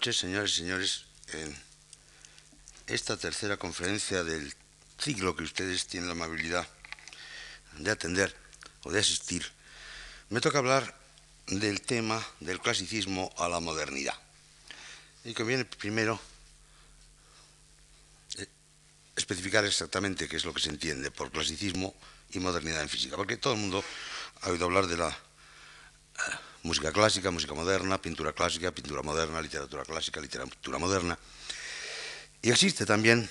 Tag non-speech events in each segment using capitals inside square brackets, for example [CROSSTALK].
Noches, señores y señores. En esta tercera conferencia del ciclo que ustedes tienen la amabilidad de atender o de asistir, me toca hablar del tema del clasicismo a la modernidad. Y conviene primero eh, especificar exactamente qué es lo que se entiende por clasicismo y modernidad en física, porque todo el mundo ha oído hablar de la música clásica, música moderna, pintura clásica, pintura moderna, literatura clásica, literatura moderna. Y existe también,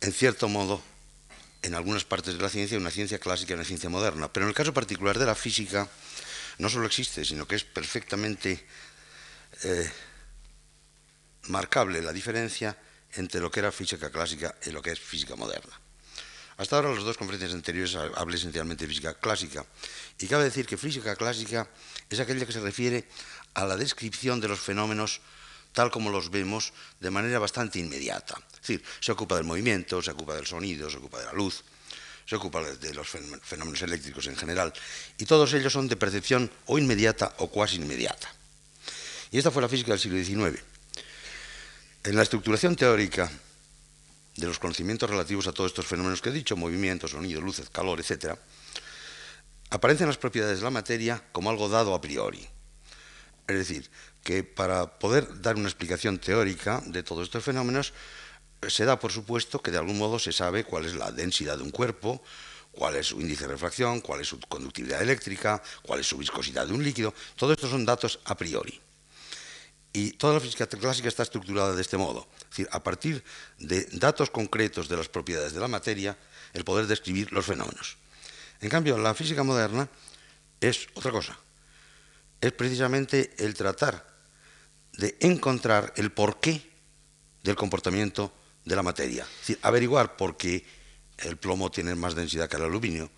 en cierto modo, en algunas partes de la ciencia, una ciencia clásica y una ciencia moderna. Pero en el caso particular de la física, no solo existe, sino que es perfectamente eh, marcable la diferencia entre lo que era física clásica y lo que es física moderna. Hasta ahora, las dos conferencias anteriores hablé esencialmente de física clásica. Y cabe decir que física clásica es aquella que se refiere a la descripción de los fenómenos tal como los vemos de manera bastante inmediata. Es decir, se ocupa del movimiento, se ocupa del sonido, se ocupa de la luz, se ocupa de los fenómenos eléctricos en general, y todos ellos son de percepción o inmediata o cuasi inmediata. Y esta fue la física del siglo XIX. En la estructuración teórica de los conocimientos relativos a todos estos fenómenos que he dicho, movimiento, sonido, luz, calor, etc., aparecen las propiedades de la materia como algo dado a priori. Es decir, que para poder dar una explicación teórica de todos estos fenómenos, se da por supuesto que de algún modo se sabe cuál es la densidad de un cuerpo, cuál es su índice de refracción, cuál es su conductividad eléctrica, cuál es su viscosidad de un líquido. Todo esto son datos a priori. Y toda la física clásica está estructurada de este modo. Es decir, a partir de datos concretos de las propiedades de la materia, el poder describir los fenómenos. En cambio, la física moderna es otra cosa. Es precisamente el tratar de encontrar el porqué del comportamiento de la materia. Es decir, averiguar por qué el plomo tiene más densidad que el aluminio,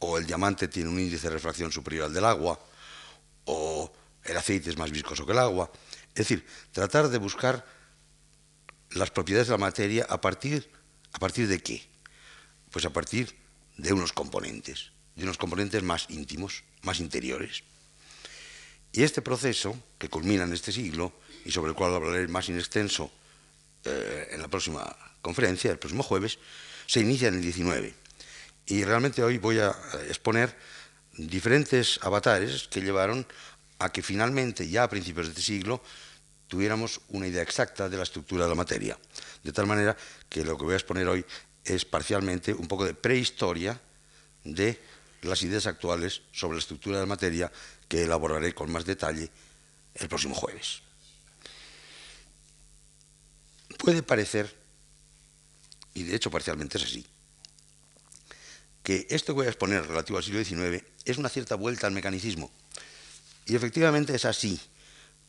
o el diamante tiene un índice de refracción superior al del agua, o el aceite es más viscoso que el agua. Es decir, tratar de buscar las propiedades de la materia a partir, ¿a partir de qué? Pues a partir de unos componentes, de unos componentes más íntimos, más interiores. Y este proceso, que culmina en este siglo, y sobre el cual hablaré más en extenso eh, en la próxima conferencia, el próximo jueves, se inicia en el 19. Y realmente hoy voy a eh, exponer diferentes avatares que llevaron a que finalmente, ya a principios de este siglo, tuviéramos una idea exacta de la estructura de la materia. De tal manera que lo que voy a exponer hoy es parcialmente un poco de prehistoria de las ideas actuales sobre la estructura de la materia que elaboraré con más detalle el próximo jueves. Puede parecer, y de hecho parcialmente es así, que esto que voy a exponer relativo al siglo XIX es una cierta vuelta al mecanicismo. Y efectivamente es así,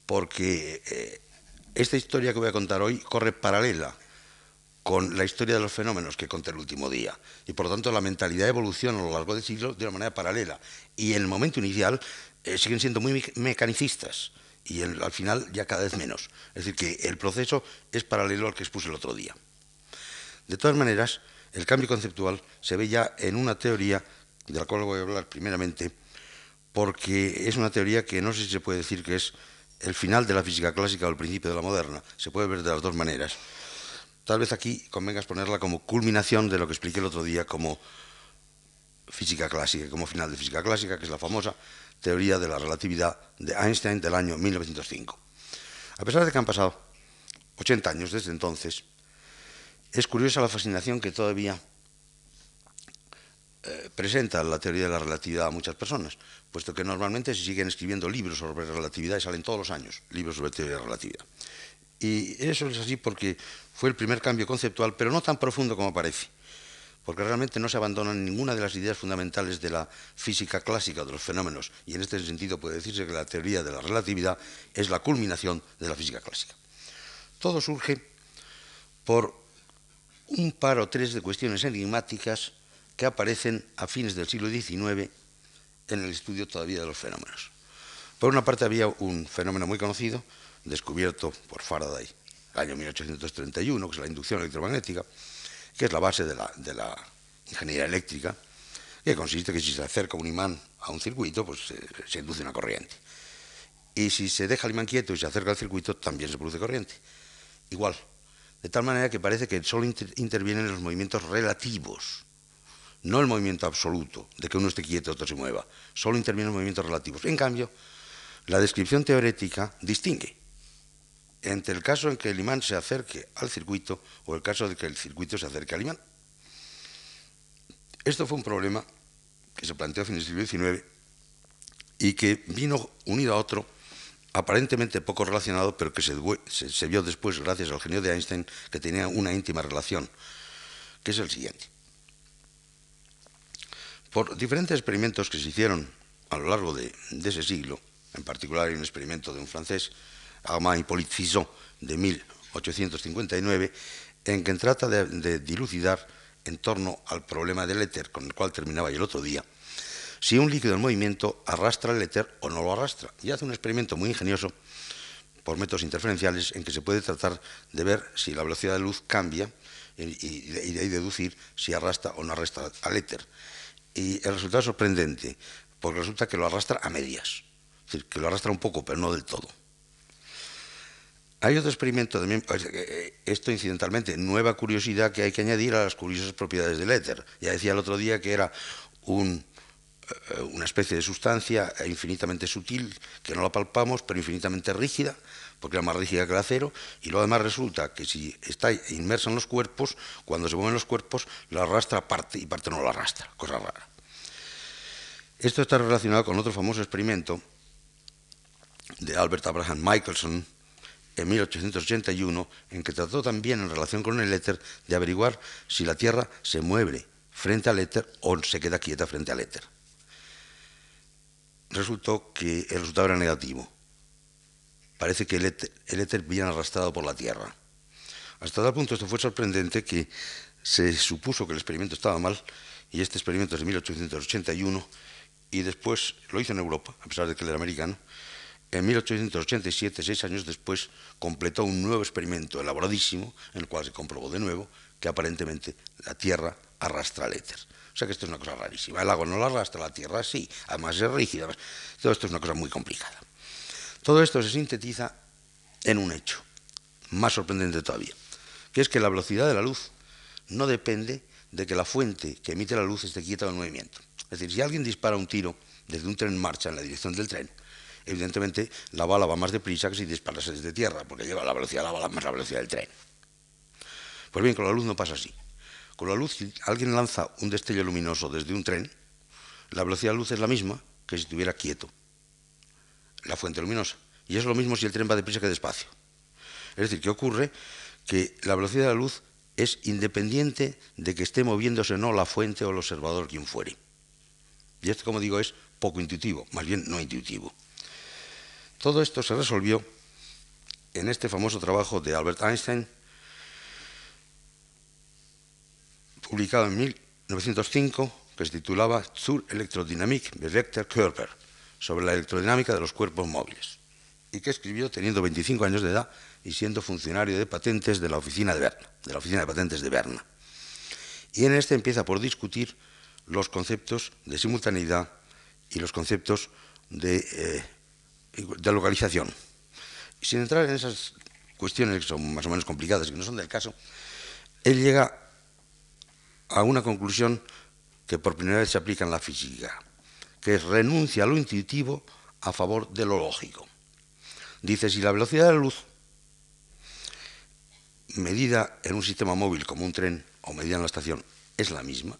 porque eh, esta historia que voy a contar hoy corre paralela con la historia de los fenómenos que conté el último día. Y por lo tanto la mentalidad evoluciona a lo largo del siglo de una manera paralela. Y en el momento inicial eh, siguen siendo muy mecanicistas y al final ya cada vez menos. Es decir, que el proceso es paralelo al que expuse el otro día. De todas maneras, el cambio conceptual se ve ya en una teoría de la cual voy a hablar primeramente, porque es una teoría que no sé si se puede decir que es el final de la física clásica o el principio de la moderna. Se puede ver de las dos maneras. Tal vez aquí convenga exponerla como culminación de lo que expliqué el otro día como física clásica, como final de física clásica, que es la famosa teoría de la relatividad de Einstein del año 1905. A pesar de que han pasado 80 años desde entonces, es curiosa la fascinación que todavía eh, presenta la teoría de la relatividad a muchas personas, puesto que normalmente se siguen escribiendo libros sobre relatividad y salen todos los años libros sobre teoría de la relatividad. Y eso es así porque fue el primer cambio conceptual, pero no tan profundo como parece, porque realmente no se abandonan ninguna de las ideas fundamentales de la física clásica de los fenómenos, y en este sentido puede decirse que la teoría de la relatividad es la culminación de la física clásica. Todo surge por un par o tres de cuestiones enigmáticas que aparecen a fines del siglo XIX en el estudio todavía de los fenómenos. Por una parte había un fenómeno muy conocido, descubierto por Faraday el año 1831, que es la inducción electromagnética, que es la base de la, ingeniería eléctrica, que consiste en que si se acerca un imán a un circuito, pues se, induce una corriente. Y si se deja el imán quieto y se acerca al circuito, también se produce corriente. Igual. De tal manera que parece que solo intervienen los movimientos relativos, no el movimiento absoluto, de que uno esté quieto y otro se mueva. Solo intervienen movimientos relativos. En cambio, la descripción teórica distingue entre el caso en que el imán se acerque al circuito o el caso de que el circuito se acerque al imán. Esto fue un problema que se planteó a fines del siglo XIX y que vino unido a otro aparentemente poco relacionado, pero que se, se, vio después, gracias al genio de Einstein, que tenía una íntima relación, que es el siguiente. Por diferentes experimentos que se hicieron a lo largo de, ese siglo, en particular un experimento de un francés, Armand Hippolyte Fison, de 1859, en que trata de dilucidar en torno al problema del éter, con el cual terminaba el otro día, si un líquido en movimiento arrastra el éter o no lo arrastra. Y hace un experimento muy ingenioso por métodos interferenciales en que se puede tratar de ver si la velocidad de luz cambia y, de ahí deducir si arrastra o no arrastra al éter. Y el resultado es sorprendente, porque resulta que lo arrastra a medias, es decir, que lo arrastra un poco, pero no del todo. Hay otro experimento también, eh, esto incidentalmente, nueva curiosidad que hay que añadir a las curiosas propiedades del éter. Ya decía el otro día que era un, eh, una especie de sustancia infinitamente sutil, que no la palpamos, pero infinitamente rígida, porque era más rígida que el acero, y lo además resulta que si está inmersa en los cuerpos, cuando se mueven los cuerpos, la arrastra parte y parte no la arrastra, cosa rara. Esto está relacionado con otro famoso experimento de Albert Abraham Michelson, en 1881, en que trató también en relación con el éter de averiguar si la Tierra se mueve frente al éter o se queda quieta frente al éter. Resultó que el resultado era negativo. Parece que el éter, viene arrastrado por la Tierra. Hasta tal punto esto fue sorprendente que se supuso que el experimento estaba mal, y este experimento es de 1881, y después lo hizo en Europa, a pesar de que él era americano, en 1887, seis años después, completó un nuevo experimento elaboradísimo en el cual se comprobó de nuevo que aparentemente la Tierra arrastra el éter. O sea que esto es una cosa rarísima. El agua no la arrastra, la Tierra sí, además es rígida. Todo esto es una cosa muy complicada. Todo esto se sintetiza en un hecho, más sorprendente todavía, que es que la velocidad de la luz no depende de que la fuente que emite la luz esté quieta o en movimiento. Es decir, si alguien dispara un tiro desde un tren en marcha en la dirección del tren, evidentemente la bala va más deprisa que si disparase desde tierra, porque lleva la velocidad de la bala más la velocidad del tren. Pues bien, con la luz no pasa así. Con la luz, si alguien lanza un destello luminoso desde un tren, la velocidad de la luz es la misma que si estuviera quieto la fuente luminosa. Y es lo mismo si el tren va deprisa que despacio. Es decir, ¿qué ocurre? Que la velocidad de la luz es independiente de que esté moviéndose o no la fuente o el observador, quien fuere. Y esto, como digo, es poco intuitivo, más bien no intuitivo. Todo esto se resolvió en este famoso trabajo de Albert Einstein, publicado en 1905, que se titulaba Zur Elektrodynamik bewegter Körper, sobre la electrodinámica de los cuerpos móviles, y que escribió teniendo 25 años de edad y siendo funcionario de patentes de la oficina de Berna, de la oficina de patentes de Berna. Y en este empieza por discutir los conceptos de simultaneidad y los conceptos de eh, de localización. Sin entrar en esas cuestiones que son más o menos complicadas y que no son del caso, él llega a una conclusión que por primera vez se aplica en la física, que es renuncia a lo intuitivo a favor de lo lógico. Dice, si la velocidad de la luz, medida en un sistema móvil como un tren o medida en la estación, es la misma,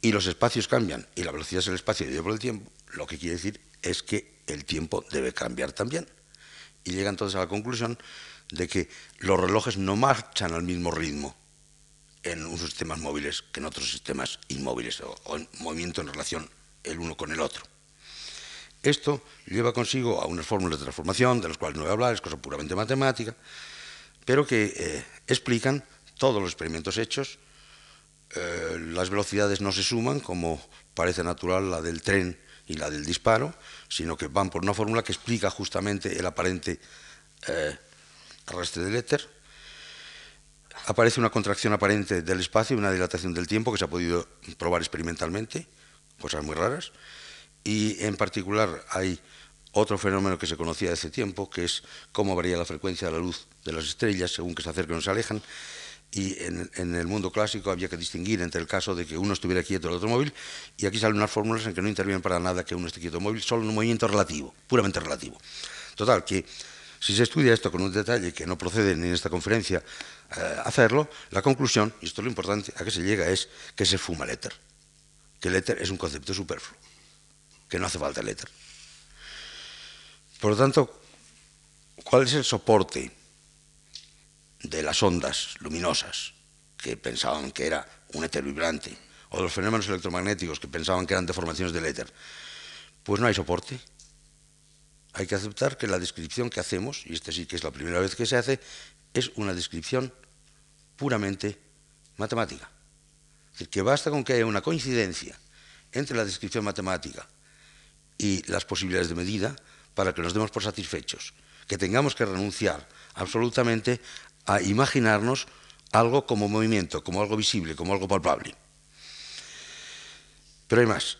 y los espacios cambian y la velocidad es el espacio dividido por el tiempo, lo que quiere decir es que el tiempo debe cambiar también. Y llega entonces a la conclusión de que los relojes no marchan al mismo ritmo en unos sistemas móviles que en otros sistemas inmóviles o, en movimiento en relación el uno con el otro. Esto lleva consigo a unas fórmulas de transformación, de las cuales no voy a hablar, es cosa puramente matemática, pero que eh, explican todos los experimentos hechos. Eh, las velocidades no se suman, como parece natural la del tren y la del disparo, sino que van por una fórmula que explica justamente el aparente eh, arrastre del éter. Aparece una contracción aparente del espacio y una dilatación del tiempo que se ha podido probar experimentalmente, cosas muy raras. Y en particular hay otro fenómeno que se conocía hace tiempo, que es cómo varía la frecuencia de la luz de las estrellas según que se acercan o se alejan. Y en, el mundo clásico había que distinguir entre el caso de que uno estuviera quieto y el otro móvil, y aquí salen unas fórmulas en que no intervienen para nada que uno esté quieto o móvil, solo un movimiento relativo, puramente relativo. Total, que si se estudia esto con un detalle que no procede ni en esta conferencia eh, hacerlo, la conclusión, y esto es lo importante, a que se llega es que se fuma el éter, que el éter es un concepto superfluo, que no hace falta el éter. Por lo tanto, ¿cuál es el soporte de las ondas luminosas que pensaban que era un éter vibrante, o de los fenómenos electromagnéticos que pensaban que eran deformaciones del éter? Pues no hay soporte. Hay que aceptar que la descripción que hacemos, y esta sí que es la primera vez que se hace, es una descripción puramente matemática. Decir, que basta con que haya una coincidencia entre la descripción matemática y las posibilidades de medida para que nos demos por satisfechos, que tengamos que renunciar absolutamente a imaginarnos algo como movimiento, como algo visible, como algo palpable. Pero hay más.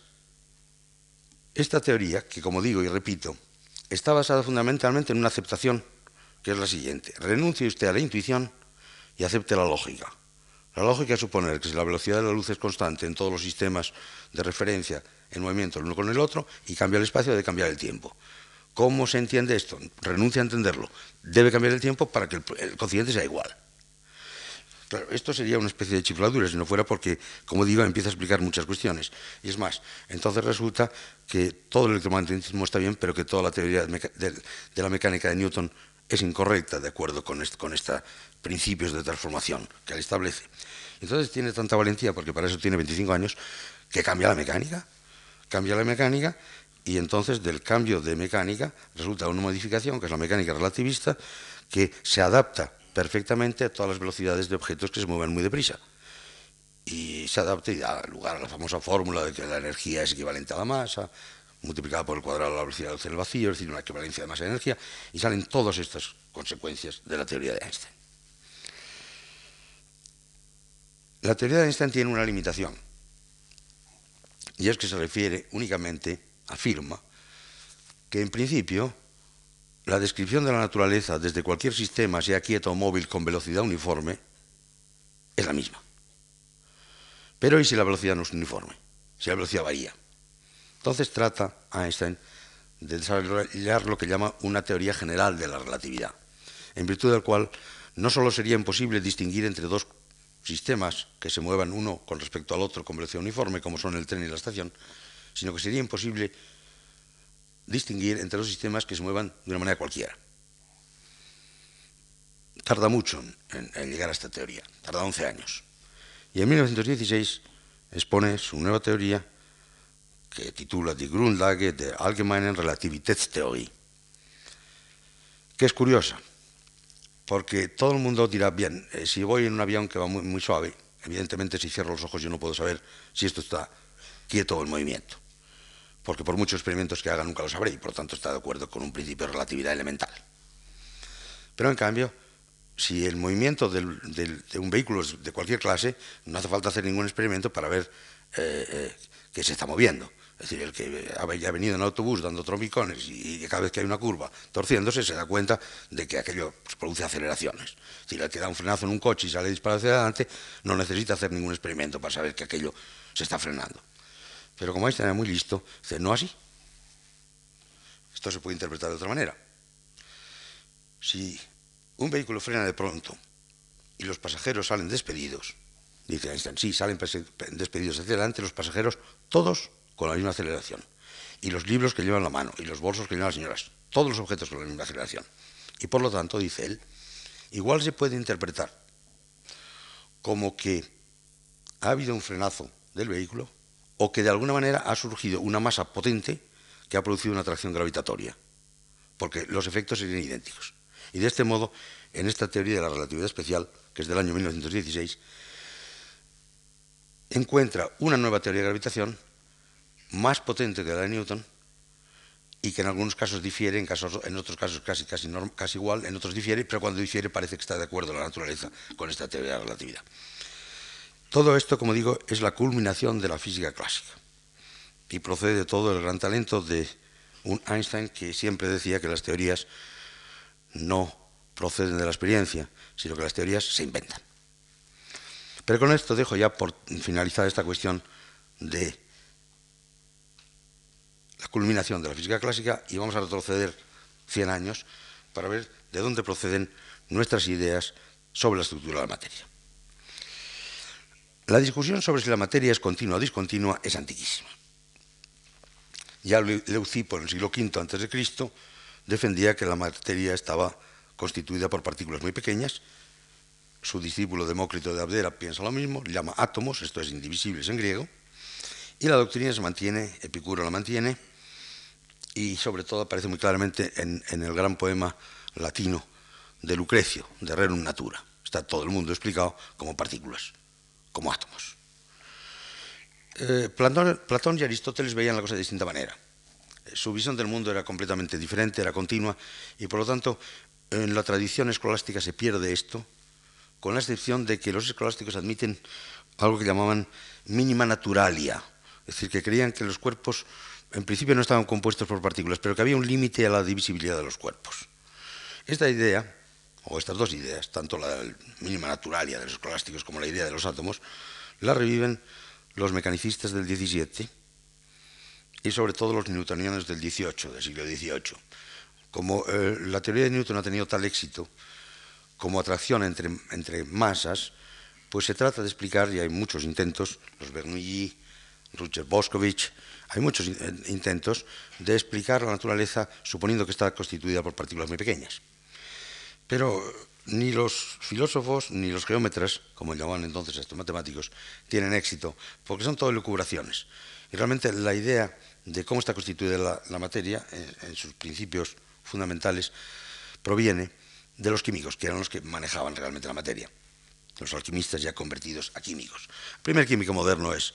Esta teoría, que como digo y repito, está basada fundamentalmente en una aceptación que es la siguiente. Renuncie usted a la intuición y acepte la lógica. La lógica es suponer que si la velocidad de la luz es constante en todos los sistemas de referencia en movimiento el uno con el otro y cambia el espacio, debe cambiar el tiempo. ¿Cómo se entiende esto? Renuncia a entenderlo. Debe cambiar el tiempo para que el, el sea igual. Esto sería una especie de chifladura si no fuera porque, como digo, empieza a explicar muchas cuestiones. Y es más, entonces resulta que todo el electromagnetismo está bien, pero que toda la teoría de, la mecánica de Newton es incorrecta de acuerdo con, con estos principios de transformación que él establece. Entonces tiene tanta valentía, porque para eso tiene 25 años, que cambia la mecánica. Cambia la mecánica y entonces del cambio de mecánica resulta una modificación, que es la mecánica relativista, que se adapta perfectamente a todas las velocidades de objetos que se mueven muy deprisa. Y se adapta y da lugar a la famosa fórmula de que la energía es equivalente a la masa, multiplicada por el cuadrado de la velocidad del vacío, es decir, una equivalencia de masa energía, y salen todas estas consecuencias de la teoría de Einstein. La teoría de Einstein tiene una limitación, y es que se refiere únicamente afirma que en principio la descripción de la naturaleza desde cualquier sistema, sea quieto o móvil con velocidad uniforme, es la misma. Pero ¿y si la velocidad no es uniforme? Si la velocidad varía. Entonces trata Einstein de desarrollar lo que llama una teoría general de la relatividad, en virtud del cual no solo sería imposible distinguir entre dos sistemas que se muevan uno con respecto al otro con velocidad uniforme, como son el tren y la estación, sino que sería imposible distinguir entre los sistemas que se muevan de una manera cualquiera. Tarda mucho en, llegar a esta teoría, tarda 11 años. Y en 1916 expone su nueva teoría que titula Die Grundlage der Allgemeinen Relativitätstheorie, que es curiosa, porque todo el mundo dirá, bien, eh, si voy en un avión que va muy, muy suave, evidentemente si cierro los ojos yo no puedo saber si esto está quieto o en movimiento porque por muchos experimentos que haga nunca lo sabré y por tanto está de acuerdo con un principio de relatividad elemental. Pero en cambio, si el movimiento de un vehículo es de cualquier clase, no hace falta hacer ningún experimento para ver eh, eh, que se está moviendo. Es decir, el que ha venido en autobús dando trompicones y, cada vez que hay una curva torciéndose se da cuenta de que aquello pues, produce aceleraciones. Si le da un frenazo en un coche y sale disparado hacia adelante, no necesita hacer ningún experimento para saber que aquello se está frenando. Pero como Einstein era muy listo, dice, no así. Esto se puede interpretar de otra manera. Si un vehículo frena de pronto y los pasajeros salen despedidos, dice Einstein, sí, salen despedidos hacia adelante los pasajeros, todos con la misma aceleración. Y los libros que llevan la mano, y los bolsos que llevan las señoras, todos los objetos con la misma aceleración. Y por lo tanto, dice él, igual se puede interpretar como que ha habido un frenazo del vehículo o que de alguna manera ha surgido una masa potente que ha producido una atracción gravitatoria, porque los efectos serían idénticos. Y de este modo, en esta teoría de la relatividad especial, que es del año 1916, encuentra una nueva teoría de gravitación más potente que la de Newton y que en algunos casos difiere, en, otros casos casi, casi, casi igual, en otros difiere, pero cuando difiere parece que está de acuerdo la naturaleza con esta teoría de la relatividad. Todo esto, como digo, es la culminación de la física clásica y procede de todo el gran talento de un Einstein que siempre decía que las teorías no proceden de la experiencia, sino que las teorías se inventan. Pero con esto dejo ya por finalizar esta cuestión de la culminación de la física clásica y vamos a retroceder 100 años para ver de dónde proceden nuestras ideas sobre la estructura de la materia. La discusión sobre si la materia es continua o discontinua es antiquísima. Ya Leucipo en el siglo V a.C. defendía que la materia estaba constituida por partículas muy pequeñas. Su discípulo Demócrito de Abdera piensa lo mismo, llama átomos, esto es indivisibles en griego. Y la doctrina se mantiene, Epicuro la mantiene, y sobre todo aparece muy claramente en, el gran poema latino de Lucrecio, de Rerum Natura. Está todo el mundo explicado como partículas, como átomos. Eh, Platón, y Aristóteles veían la cosa de distinta manera. Su visión del mundo era completamente diferente, era continua, y por lo tanto en la tradición escolástica se pierde esto, con la excepción de que los escolásticos admiten algo que llamaban mínima naturalia, es decir, que creían que los cuerpos en principio no estaban compuestos por partículas, pero que había un límite a la divisibilidad de los cuerpos. Esta idea, o estas dos ideas, tanto la mínima naturalia de los escolásticos como la idea de los átomos, la reviven los mecanicistas del XVII y sobre todo los newtonianos del XVIII, del siglo XVIII. Como eh, la teoría de Newton ha tenido tal éxito como atracción entre, entre masas, pues se trata de explicar, y hay muchos intentos, los Bernoulli, Roger Boscovich, hay muchos intentos de explicar la naturaleza suponiendo que está constituida por partículas muy pequeñas. Pero ni los filósofos ni los geómetras, como llamaban entonces a estos matemáticos, tienen éxito, porque son todo lucubraciones. Y realmente la idea de cómo está constituida la, materia, en, sus principios fundamentales, proviene de los químicos, que eran los que manejaban realmente la materia. Los alquimistas ya convertidos a químicos. El primer químico moderno es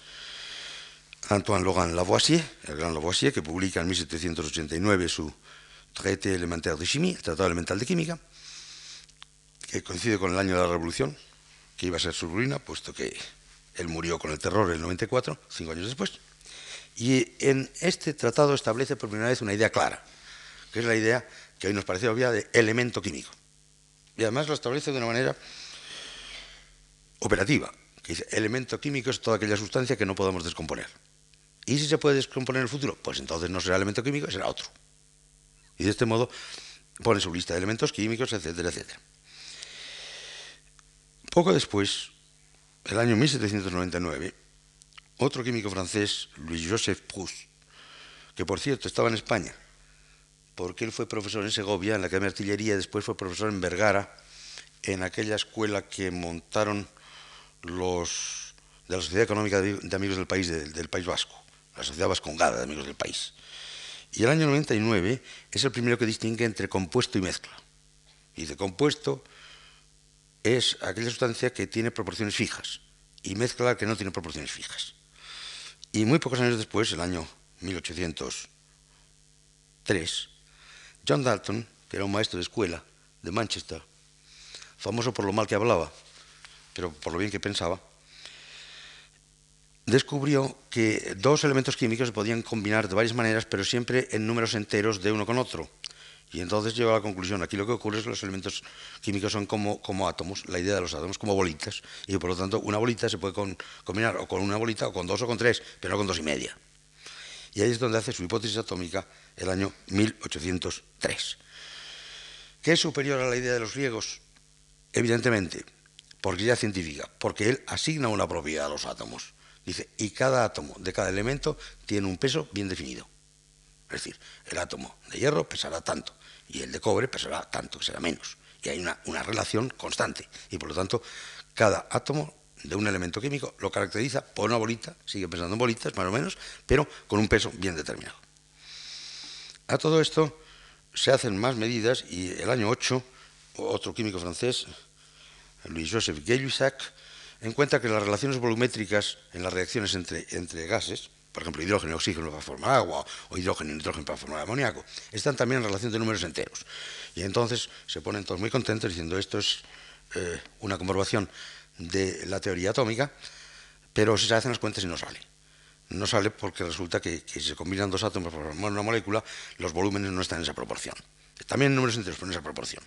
Antoine Laurent Lavoisier, el gran Lavoisier, que publica en 1789 su Traité élémentaire de chimie, Tratado Elemental de Química, que coincide con el año de la Revolución, que iba a ser su ruina, puesto que él murió con el terror en el 94, cinco años después. Y en este tratado establece por primera vez una idea clara, que es la idea que hoy nos parece obvia de elemento químico. Y además lo establece de una manera operativa, que dice, elemento químico es toda aquella sustancia que no podemos descomponer. ¿Y si se puede descomponer en el futuro? Pues entonces no será elemento químico, será otro. Y de este modo pone su lista de elementos químicos, etcétera, etcétera. Poco después, el año 1799, otro químico francés, Louis-Joseph Proust, que por cierto estaba en España, porque él fue profesor en Segovia, en la Academia de Artillería, y después fue profesor en Vergara, en aquella escuela que montaron los de la Sociedad Económica de Amigos del País, del País Vasco la Sociedad Vascongada de Amigos del País. Y el año 99 es el primero que distingue entre compuesto y mezcla. Y dice, compuesto es aquella sustancia que tiene proporciones fijas y mezcla que no tiene proporciones fijas. Y muy pocos años después, el año 1803, John Dalton, que era un maestro de escuela de Manchester, famoso por lo mal que hablaba, pero por lo bien que pensaba, descubrió que dos elementos químicos se podían combinar de varias maneras, pero siempre en números enteros de uno con otro. Y entonces llegó a la conclusión, aquí lo que ocurre es que los elementos químicos son como, como átomos, la idea de los átomos como bolitas, y por lo tanto una bolita se puede combinar o con una bolita o con dos o con tres, pero no con dos y media. Y ahí es donde hace su hipótesis atómica el año 1803. ¿Qué es superior a la idea de los griegos? Evidentemente, porque ya científica, porque él asigna una propiedad a los átomos. Dice, y cada átomo de cada elemento tiene un peso bien definido. Es decir, el átomo de hierro pesará tanto y el de cobre pesará tanto, que será menos. Y hay una, relación constante. Y por lo tanto, cada átomo de un elemento químico lo caracteriza por una bolita, sigue pensando en bolitas más o menos, pero con un peso bien determinado. A todo esto se hacen más medidas y el año 8, otro químico francés, Louis-Joseph Gay-Lussac, en cuenta que las relaciones volumétricas en las reacciones entre, gases, por ejemplo, hidrógeno y oxígeno para formar agua o hidrógeno y nitrógeno para formar amoníaco, están también en relación de números enteros. Y entonces se ponen todos muy contentos diciendo esto es eh, una comprobación de la teoría atómica, pero se hacen las cuentas y no sale. no sale porque resulta que, si se combinan dos átomos para formar una molécula, los volúmenes no están en esa proporción. También en números enteros, pero en esa proporción.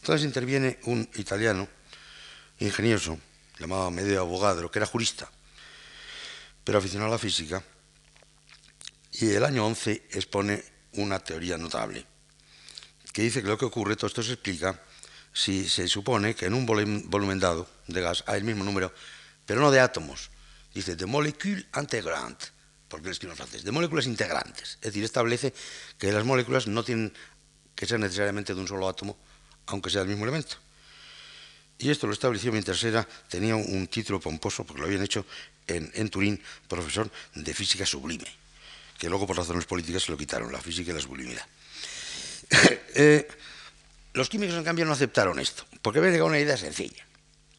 Entonces interviene un italiano ingenioso llamado Medeo Avogadro, que era jurista, pero aficionado a la física, y el año 11 expone una teoría notable, que dice que lo que ocurre, todo esto se explica si se supone que en un volumen dado de gas hay el mismo número, pero no de átomos, dice de moléculas integrantes, porque lo escribe en francés, de moléculas integrantes. Es decir, establece que las moléculas no tienen que ser necesariamente de un solo átomo, aunque sea el mismo elemento. Y esto lo estableció mientras era, tenía un título pomposo, porque lo habían hecho en, Turín, profesor de física sublime, que luego por razones políticas se lo quitaron, la física y la sublimidad. [LAUGHS] Eh, los químicos, en cambio, no aceptaron esto, porque habían llegado a una idea sencilla.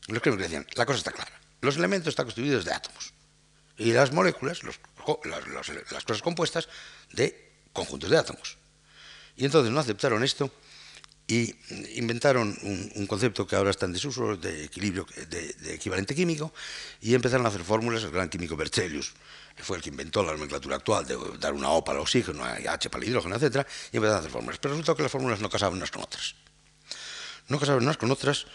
Los químicos decían, la cosa está clara, los elementos están constituidos de átomos, y las moléculas, las cosas compuestas, de conjuntos de átomos. Y entonces no aceptaron esto y inventaron un, concepto que ahora está en desuso de equilibrio, de, equivalente químico, y empezaron a hacer fórmulas, el gran químico Berzelius, que fue el que inventó la nomenclatura actual, de dar una O para el oxígeno, una H para el hidrógeno, etc., y empezaron a hacer fórmulas. Pero resultó que las fórmulas no casaban unas con otras. No casaban unas con otras,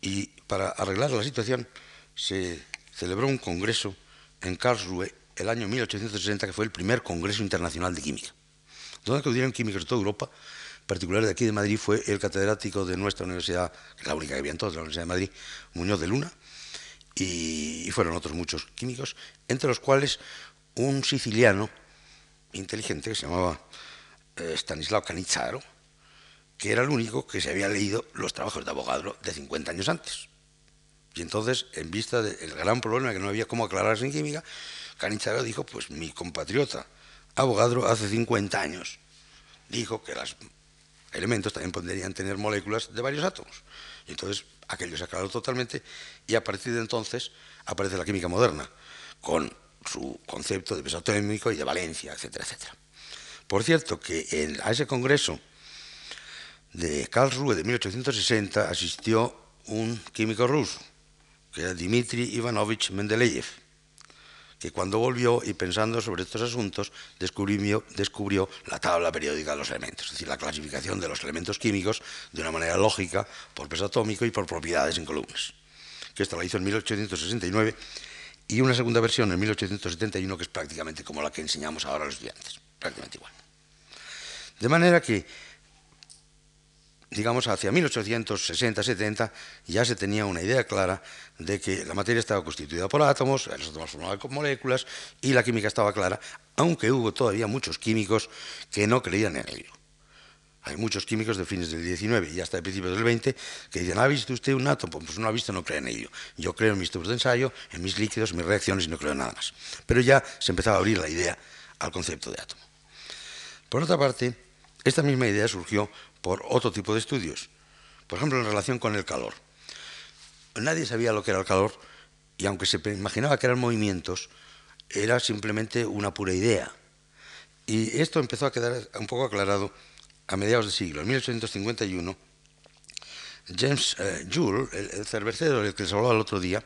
y para arreglar la situación se celebró un congreso en Karlsruhe el año 1860, que fue el primer Congreso Internacional de Química, donde acudieron químicos de toda Europa, particular de aquí de Madrid fue el catedrático de nuestra universidad, la única que había en toda la Universidad de Madrid, Muñoz de Luna, y, fueron otros muchos químicos, entre los cuales un siciliano inteligente que se llamaba eh, Stanislao Canizzaro, que era el único que se había leído los trabajos de Avogadro de 50 años antes. Y entonces, en vista del gran problema que no había cómo aclararse en química, Canizzaro dijo, pues mi compatriota Avogadro hace 50 años dijo que los elementos también podrían tener moléculas de varios átomos. Y entonces aquello se aclaró totalmente y a partir de entonces aparece la química moderna, con su concepto de peso atómico y de valencia, etcétera, etcétera. Por cierto, que en, a ese congreso de Karlsruhe de 1860 asistió un químico ruso, que era Dmitry Ivanovich Mendeleev, que cuando volvió y pensando sobre estos asuntos descubrió, descubrió, la tabla periódica de los elementos, es decir, la clasificación de los elementos químicos de una manera lógica por peso atómico y por propiedades en columnas, que esta la hizo en 1869 y una segunda versión en 1871 que es prácticamente como la que enseñamos ahora a los estudiantes, prácticamente igual. De manera que digamos, hacia 1860-70 ya se tenía una idea clara de que la materia estaba constituida por átomos, los átomos formaban moléculas y la química estaba clara, aunque hubo todavía muchos químicos que no creían en ello. Hay muchos químicos de fines del 19 y hasta de principios del 20 que dicen, ¿ha visto usted un átomo? Pues no ha visto, no cree en ello. Yo creo en mis tubos de ensayo, en mis líquidos, en mis reacciones y no creo en nada más. Pero ya se empezaba a abrir la idea al concepto de átomo. Por otra parte, esta misma idea surgió por otro tipo de estudios. Por ejemplo, en relación con el calor. Nadie sabía lo que era el calor y aunque se imaginaba que eran movimientos, era simplemente una pura idea. Y esto empezó a quedar un poco aclarado a mediados del siglo. En 1851, James eh, Joule, el, cervecero del que les hablaba el otro día,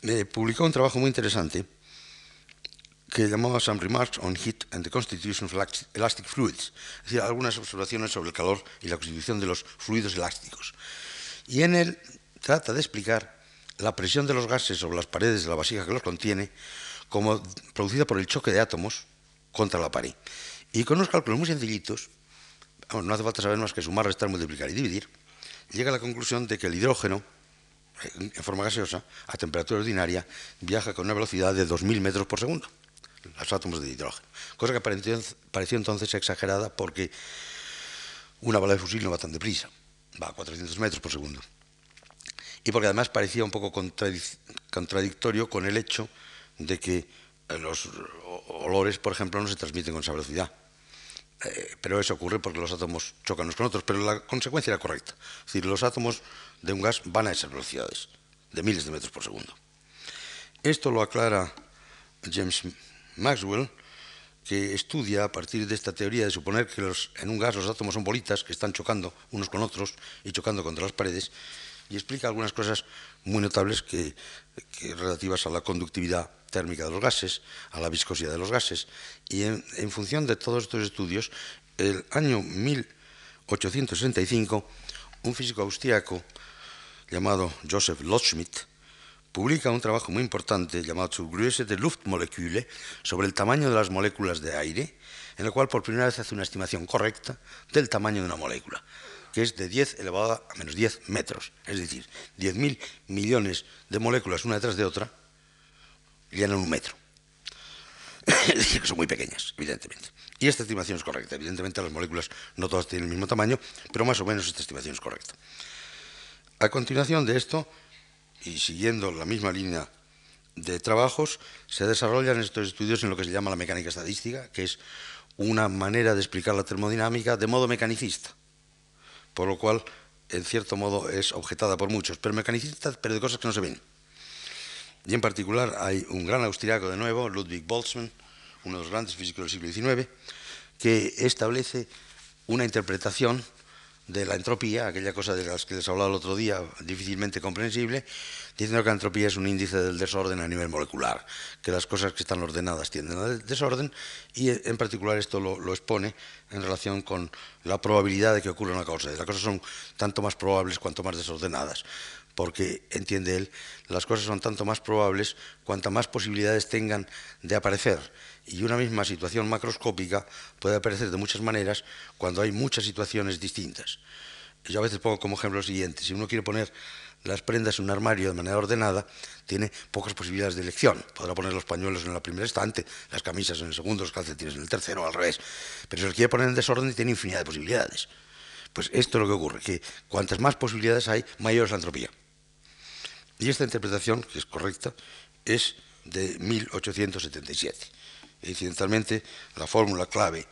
eh, publicó un trabajo muy interesante que llamaba Some Remarks on Heat and the Constitution of Elastic Fluids, es decir, algunas observaciones sobre el calor y la constitución de los fluidos elásticos. Y en él trata de explicar la presión de los gases sobre las paredes de la vasija que los contiene como producida por el choque de átomos contra la pared. Y con unos cálculos muy sencillitos, no hace falta saber más que sumar, restar, multiplicar y dividir, llega a la conclusión de que el hidrógeno, en forma gaseosa, a temperatura ordinaria, viaja con una velocidad de 2.000 metros por segundo los átomos de hidrógeno. Cosa que pareció, entonces exagerada porque una bala de fusil no va tan deprisa, va a 400 metros por segundo. Y porque además parecía un poco contradictorio con el hecho de que eh, los olores, por ejemplo, no se transmiten con esa velocidad. Eh, pero eso ocurre porque los átomos chocan unos con otros, pero la consecuencia era correcta. Es decir, los átomos de un gas van a esas velocidades, de miles de metros por segundo. Esto lo aclara James Maxwell, que estudia a partir de esta teoría de suponer que en un gas los átomos son bolitas que están chocando unos con otros y chocando contra las paredes, y explica algunas cosas muy notables que, relativas a la conductividad térmica de los gases, a la viscosidad de los gases, y en, en función de todos estos estudios, el año 1865, un físico austriaco llamado Joseph Loschmidt publica un trabajo muy importante llamado Zur Größe der Luftmoleküle sobre el tamaño de las moléculas de aire, en el cual por primera vez hace una estimación correcta del tamaño de una molécula, que es de 10 elevado a menos 10 metros, es decir, 10.000 millones de moléculas una detrás de otra llenan un metro. [COUGHS] son muy pequeñas, evidentemente. Y esta estimación es correcta. Evidentemente las moléculas no todas tienen el mismo tamaño, pero más o menos esta estimación es correcta. A continuación de esto, y siguiendo la misma línea de trabajos, se desarrollan estos estudios en lo que se llama la mecánica estadística, que es una manera de explicar la termodinámica de modo mecanicista, por lo cual, en cierto modo, es objetada por muchos, pero mecanicista, pero de cosas que no se ven. Y en particular hay un gran austriaco de nuevo, Ludwig Boltzmann, uno de los grandes físicos del siglo XIX, que establece una interpretación de la entropía, aquella cosa de las que les hablaba el otro día, difícilmente comprensible, diciendo que la entropía es un índice del desorden a nivel molecular, que las cosas que están ordenadas tienden al desorden, y en particular esto lo, lo expone en relación con la probabilidad de que ocurra una cosa. Las cosas son tanto más probables cuanto más desordenadas, porque, entiende él, las cosas son tanto más probables cuanto más posibilidades tengan de aparecer y una misma situación macroscópica puede aparecer de muchas maneras cuando hay muchas situaciones distintas. Yo a veces pongo como ejemplo lo siguiente, si uno quiere poner las prendas en un armario de manera ordenada, tiene pocas posibilidades de elección. Podrá poner los pañuelos en la primera estante, las camisas en el segundo, los calcetines en el tercero, al revés. Pero si los quiere poner en desorden, tiene infinidad de posibilidades. Pues esto es lo que ocurre, que cuantas más posibilidades hay, mayor es la entropía. Y esta interpretación, que es correcta, es de 1877. Incidentalmente, la fórmula clave,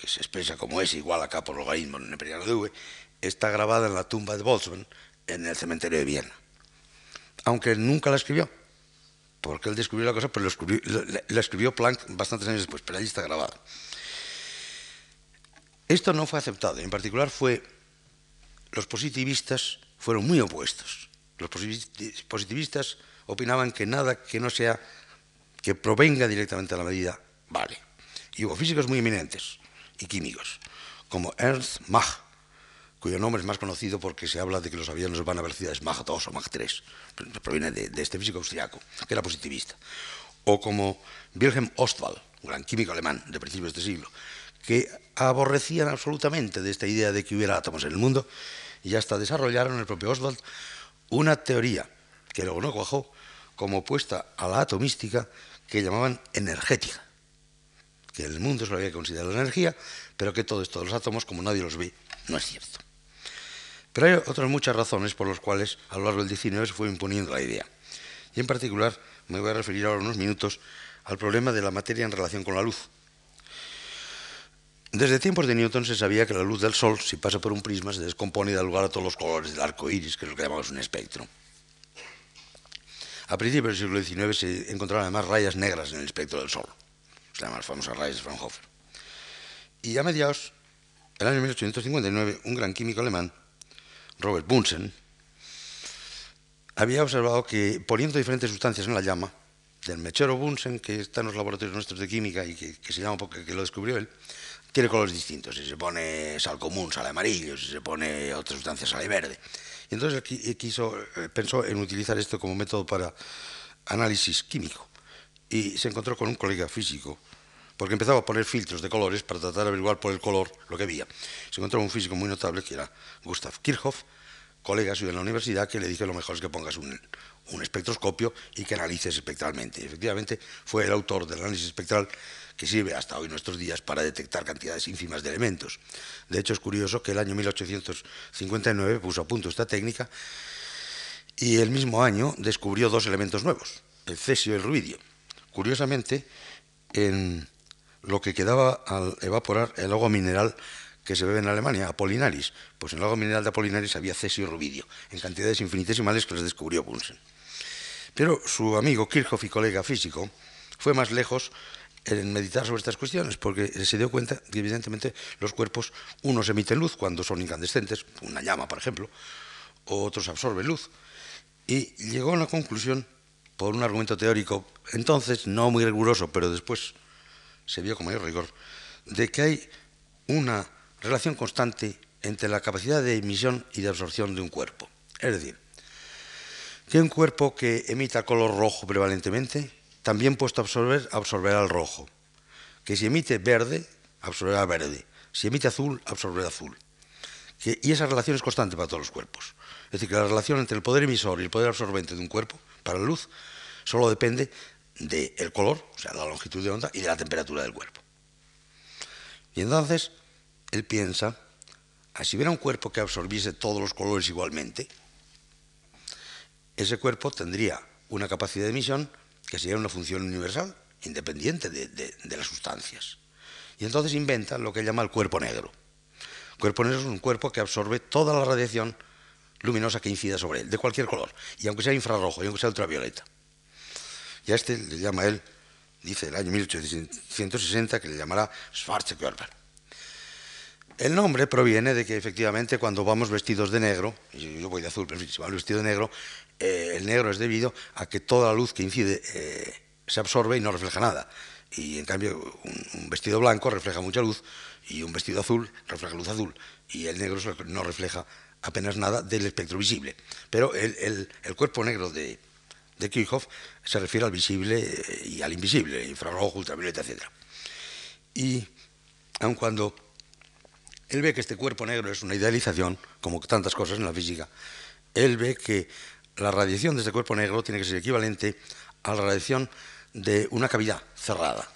que se expresa como S igual a K por logaritmo en el de V, está grabada en la tumba de Boltzmann en el cementerio de Viena. Aunque nunca la escribió, porque él descubrió la cosa, pero la escribió Planck bastantes años después, pero allí está grabada. Esto no fue aceptado, en particular fue, los positivistas fueron muy opuestos. Los positivistas opinaban que nada que no sea, que provenga directamente a la medida, Vale. Y hubo físicos muy eminentes y químicos, como Ernst Mach, cuyo nombre es más conocido porque se habla de que los aviones van a velocidades Mach 2 o Mach 3, proviene de, este físico austriaco, que era positivista. O como Wilhelm Ostwald, un gran químico alemán de principios de siglo, que aborrecían absolutamente de esta idea de que hubiera átomos en el mundo y hasta desarrollaron el propio Ostwald una teoría que luego no cuajó como opuesta a la atomística que llamaban energética que el mundo solo había que considerar la energía, pero que todo esto los átomos, como nadie los ve, no es cierto. Pero hay otras muchas razones por las cuales a lo largo del XIX se fue imponiendo la idea. Y en particular me voy a referir ahora unos minutos al problema de la materia en relación con la luz. Desde tiempos de Newton se sabía que la luz del Sol, si pasa por un prisma, se descompone y da lugar a todos los colores del arco iris, que es lo que llamamos un espectro. A principios del siglo XIX se encontraron además rayas negras en el espectro del Sol las famosas rayas de Fraunhofer. Y a mediados, el año 1859, un gran químico alemán, Robert Bunsen, había observado que poniendo diferentes sustancias en la llama, del mechero Bunsen, que está en los laboratorios nuestros de química y que, se llama porque que lo descubrió él, tiene colores distintos. Si se pone sal común, sale amarillo, si se pone otra sustancia, sale verde. Y entonces quiso, eh, pensó en utilizar esto como método para análisis químico. Y se encontró con un colega físico porque empezaba a poner filtros de colores para tratar de averiguar por el color lo que había. Se encontró un físico muy notable que era Gustav Kirchhoff, colega suyo en la universidad, que le dije lo mejor es que pongas un, espectroscopio y que analices espectralmente. Y efectivamente fue el autor del análisis espectral que sirve hasta hoy nuestros días para detectar cantidades ínfimas de elementos. De hecho, es curioso que el año 1859 puso a punto esta técnica y el mismo año descubrió dos elementos nuevos, el cesio y el rubidio. Curiosamente, en lo que quedaba al evaporar el agua mineral que se bebe en Alemania, Apolinaris. Pues en el agua mineral de Apolinaris había cesio y rubidio, en cantidades infinitesimales que les descubrió Bunsen. Pero su amigo Kirchhoff y colega físico fue más lejos en meditar sobre estas cuestiones, porque se dio cuenta que evidentemente los cuerpos, unos emiten luz cuando son incandescentes, una llama por ejemplo, otros absorben luz. Y llegó a una conclusión por un argumento teórico, entonces no muy riguroso, pero después se vio con mayor rigor, de que hay una relación constante entre la capacidad de emisión y de absorción de un cuerpo. Es decir, que un cuerpo que emita color rojo prevalentemente, también puesto a absorber, absorberá el rojo. Que si emite verde, absorberá verde. Si emite azul, absorberá azul. y esa relación es constante para todos los cuerpos. Es decir, que la relación entre el poder emisor y el poder absorbente de un cuerpo para la luz solo depende del color, o sea, la longitud de onda y de la temperatura del cuerpo. Y entonces, él piensa, ah, si hubiera un cuerpo que absorbiese todos los colores igualmente, ese cuerpo tendría una capacidad de emisión que sería una función universal, independiente de, de las sustancias. Y entonces inventa lo que llama el cuerpo negro. El cuerpo negro es un cuerpo que absorbe toda la radiación luminosa que incida sobre él, de cualquier color, y aunque sea infrarrojo, y aunque sea ultravioleta. Y a este le llama él, dice el año 1860, que le llamará Schwarzkörper. El nombre proviene de que efectivamente cuando vamos vestidos de negro, yo voy de azul, pero si vamos vestido de negro, eh, el negro es debido a que toda la luz que incide eh, se absorbe y no refleja nada. Y en cambio un, vestido blanco refleja mucha luz y un vestido azul refleja luz azul. Y el negro no refleja apenas nada del espectro visible. Pero el, cuerpo negro de, de Kirchhoff se refiere al visible eh, y al invisible, infrarrojo, ultravioleta, etc. Y aun cuando él ve que este cuerpo negro es una idealización, como tantas cosas en la física, él ve que la radiación de este cuerpo negro tiene que ser equivalente a la radiación de una cavidad cerrada.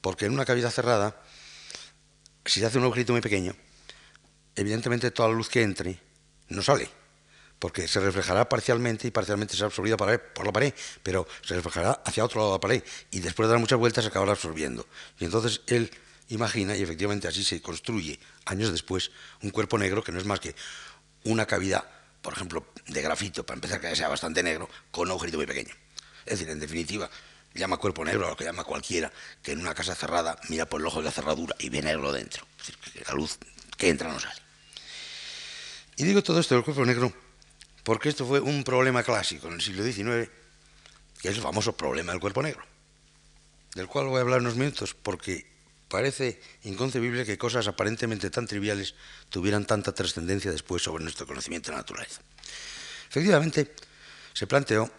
Porque en una cavidad cerrada, si se hace un agujerito muy pequeño, evidentemente toda la luz que entre no sale, porque se reflejará parcialmente y parcialmente será absorbida por la pared, pero se reflejará hacia otro lado de la pared y después de dar muchas vueltas se acabará absorbiendo. Y entonces él imagina, y efectivamente así se construye años después, un cuerpo negro que no es más que una cavidad, por ejemplo, de grafito, para empezar que sea bastante negro, con un agujerito muy pequeño. Es decir, en definitiva, llama cuerpo negro a lo que llama cualquiera que en una casa cerrada mira por el ojo de la cerradura y ve negro dentro. Es decir, que la luz que entra no sale. Y digo todo esto del cuerpo negro porque esto fue un problema clásico en el siglo XIX, que es el famoso problema del cuerpo negro, del cual voy a hablar unos minutos porque Parece inconcebible que cosas aparentemente tan triviales tuvieran tanta trascendencia después sobre nuestro conocimiento de la naturaleza. Efectivamente, se planteó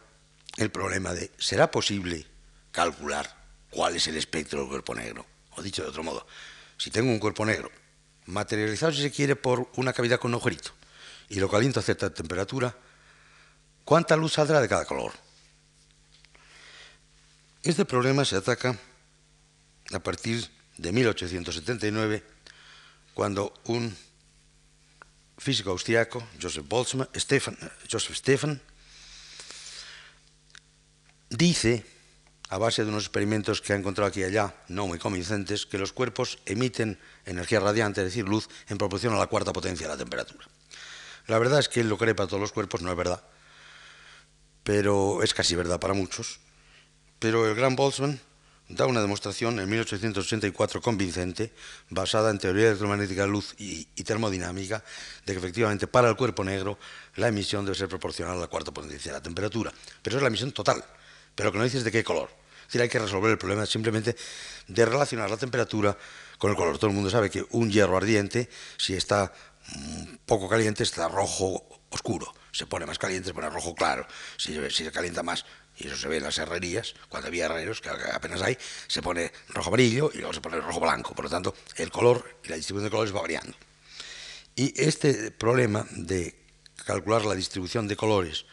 el problema de, ¿será posible calcular cuál es el espectro del cuerpo negro? O dicho de otro modo, si tengo un cuerpo negro, materializado si se quiere por una cavidad con un agujerito, y lo caliento a cierta temperatura, ¿cuánta luz saldrá de cada color? Este problema se ataca a partir de 1879, cuando un físico austriaco, Joseph Boltzmann, Joseph Stefan, dice, a base de unos experimentos que ha encontrado aquí y allá, no muy convincentes, que los cuerpos emiten energía radiante, es decir, luz, en proporción a la cuarta potencia de la temperatura. La verdad es que él lo cree para todos los cuerpos, no es verdad, pero es casi verdad para muchos. Pero el gran Boltzmann da una demostración en 1884 convincente, basada en teoría electromagnética de luz y, termodinámica, de que efectivamente para el cuerpo negro la emisión debe ser proporcional a la cuarta potencia de la temperatura. Pero es la emisión total, pero que no dices de qué color. Es decir, hay que resolver el problema simplemente de relacionar la temperatura con el color. Todo el mundo sabe que un hierro ardiente, si está poco caliente, está rojo oscuro. Se pone más caliente, se pone rojo claro. Si, si se calienta más, y eso se ve en las herrerías, cuando había herreros, que apenas hay, se pone rojo amarillo y luego se pone rojo blanco. Por lo tanto, el color y la distribución de colores va variando. Y este problema de calcular la distribución de colores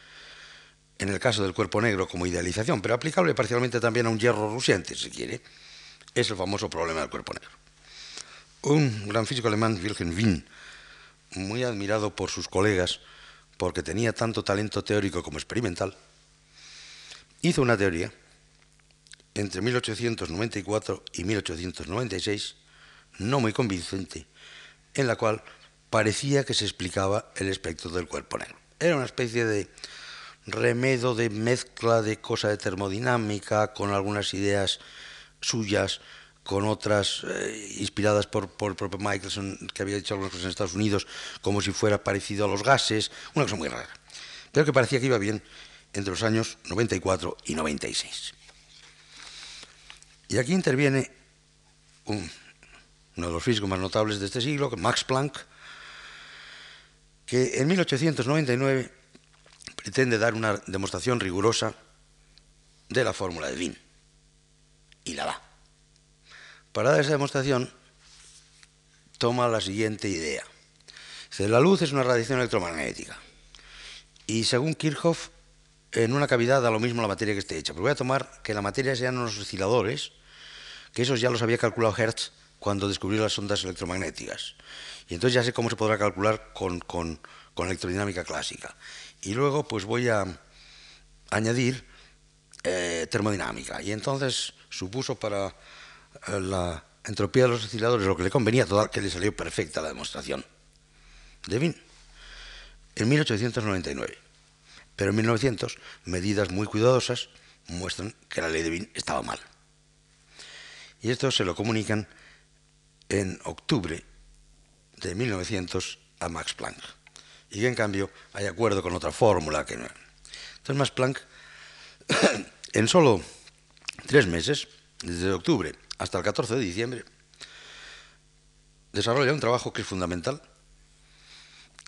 en el caso del cuerpo negro como idealización, pero aplicable parcialmente también a un hierro rusiente, si quiere, es el famoso problema del cuerpo negro. Un gran físico alemán, Wilhelm Wien, muy admirado por sus colegas porque tenía tanto talento teórico como experimental, hizo una teoría entre 1894 y 1896, no muy convincente, en la cual parecía que se explicaba el espectro del cuerpo negro. Era una especie de remedo de mezcla de cosa de termodinámica con algunas ideas suyas, con otras eh, inspiradas por, por, el propio Michelson, que había dicho algunas cosas en Estados Unidos, como si fuera parecido a los gases, una cosa muy rara. pero que parecía que iba bien entre los años 94 y 96. Y aquí interviene uno de los físicos más notables de este siglo, Max Planck, que en 1899 pretende dar una demostración rigurosa de la fórmula de Wien. Y la da. Para dar esa demostración, toma la siguiente idea. la luz es una radiación electromagnética. Y según Kirchhoff, en una cavidad da lo mismo la materia que esté hecha. Pero voy a tomar que la materia sean unos osciladores, que esos ya los había calculado Hertz cuando descubrió las ondas electromagnéticas. Y entonces ya sé cómo se podrá calcular con, con, electrodinámica clásica. Y luego pues voy a añadir eh, termodinámica. Y entonces supuso para eh, la entropía de los osciladores lo que le convenía, que le salió perfecta la demostración de Wien en 1899. Pero en 1900, medidas muy cuidadosas muestran que la ley de Wien estaba mal. Y esto se lo comunican en octubre de 1900 a Max Planck. Y que en cambio hay acuerdo con otra fórmula que no. Entonces Max Planck, [COUGHS] en solo tres meses, desde octubre hasta el 14 de diciembre, desarrolla un trabajo que es fundamental,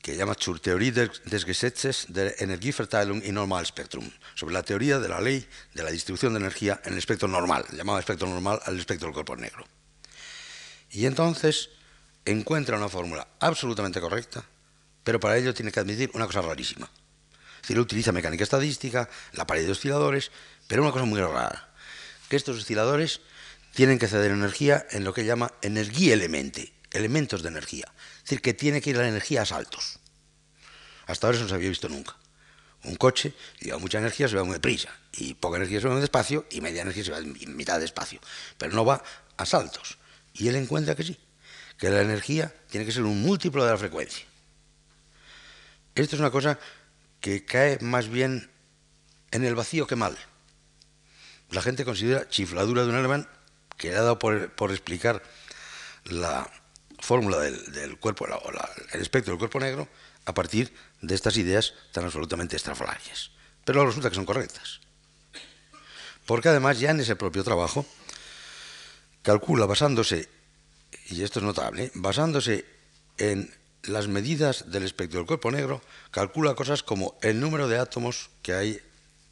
que llama Zur Theorie des Gesetzes der Energieverteilung in Normalspektrum, sobre la teoría de la ley de la distribución de energía en el espectro normal, llamado espectro normal al espectro del cuerpo negro. Y entonces encuentra una fórmula absolutamente correcta, pero para ello tiene que admitir una cosa rarísima. Es decir, utiliza mecánica estadística, la pared de osciladores, pero una cosa muy rara, que estos osciladores tienen que ceder energía en lo que llama energía elemente, elementos de energía. Es decir, que tiene que ir la energía a saltos. Hasta ahora eso no se había visto nunca. Un coche lleva mucha energía, se va muy deprisa, y poca energía se va muy despacio, y media energía se va en mitad de espacio, pero no va a saltos. Y él encuentra que sí, que la energía tiene que ser un múltiplo de la frecuencia. Esto es una cosa que cae más bien en el vacío que mal. La gente considera chifladura de un alemán que le ha dado por, explicar la fórmula del, cuerpo, o el espectro del cuerpo negro, a partir de estas ideas tan absolutamente estrafalarias. Pero resulta que son correctas. Porque además ya en ese propio trabajo calcula basándose, y esto es notable, basándose en las medidas del espectro del cuerpo negro, calcula cosas como el número de átomos que hay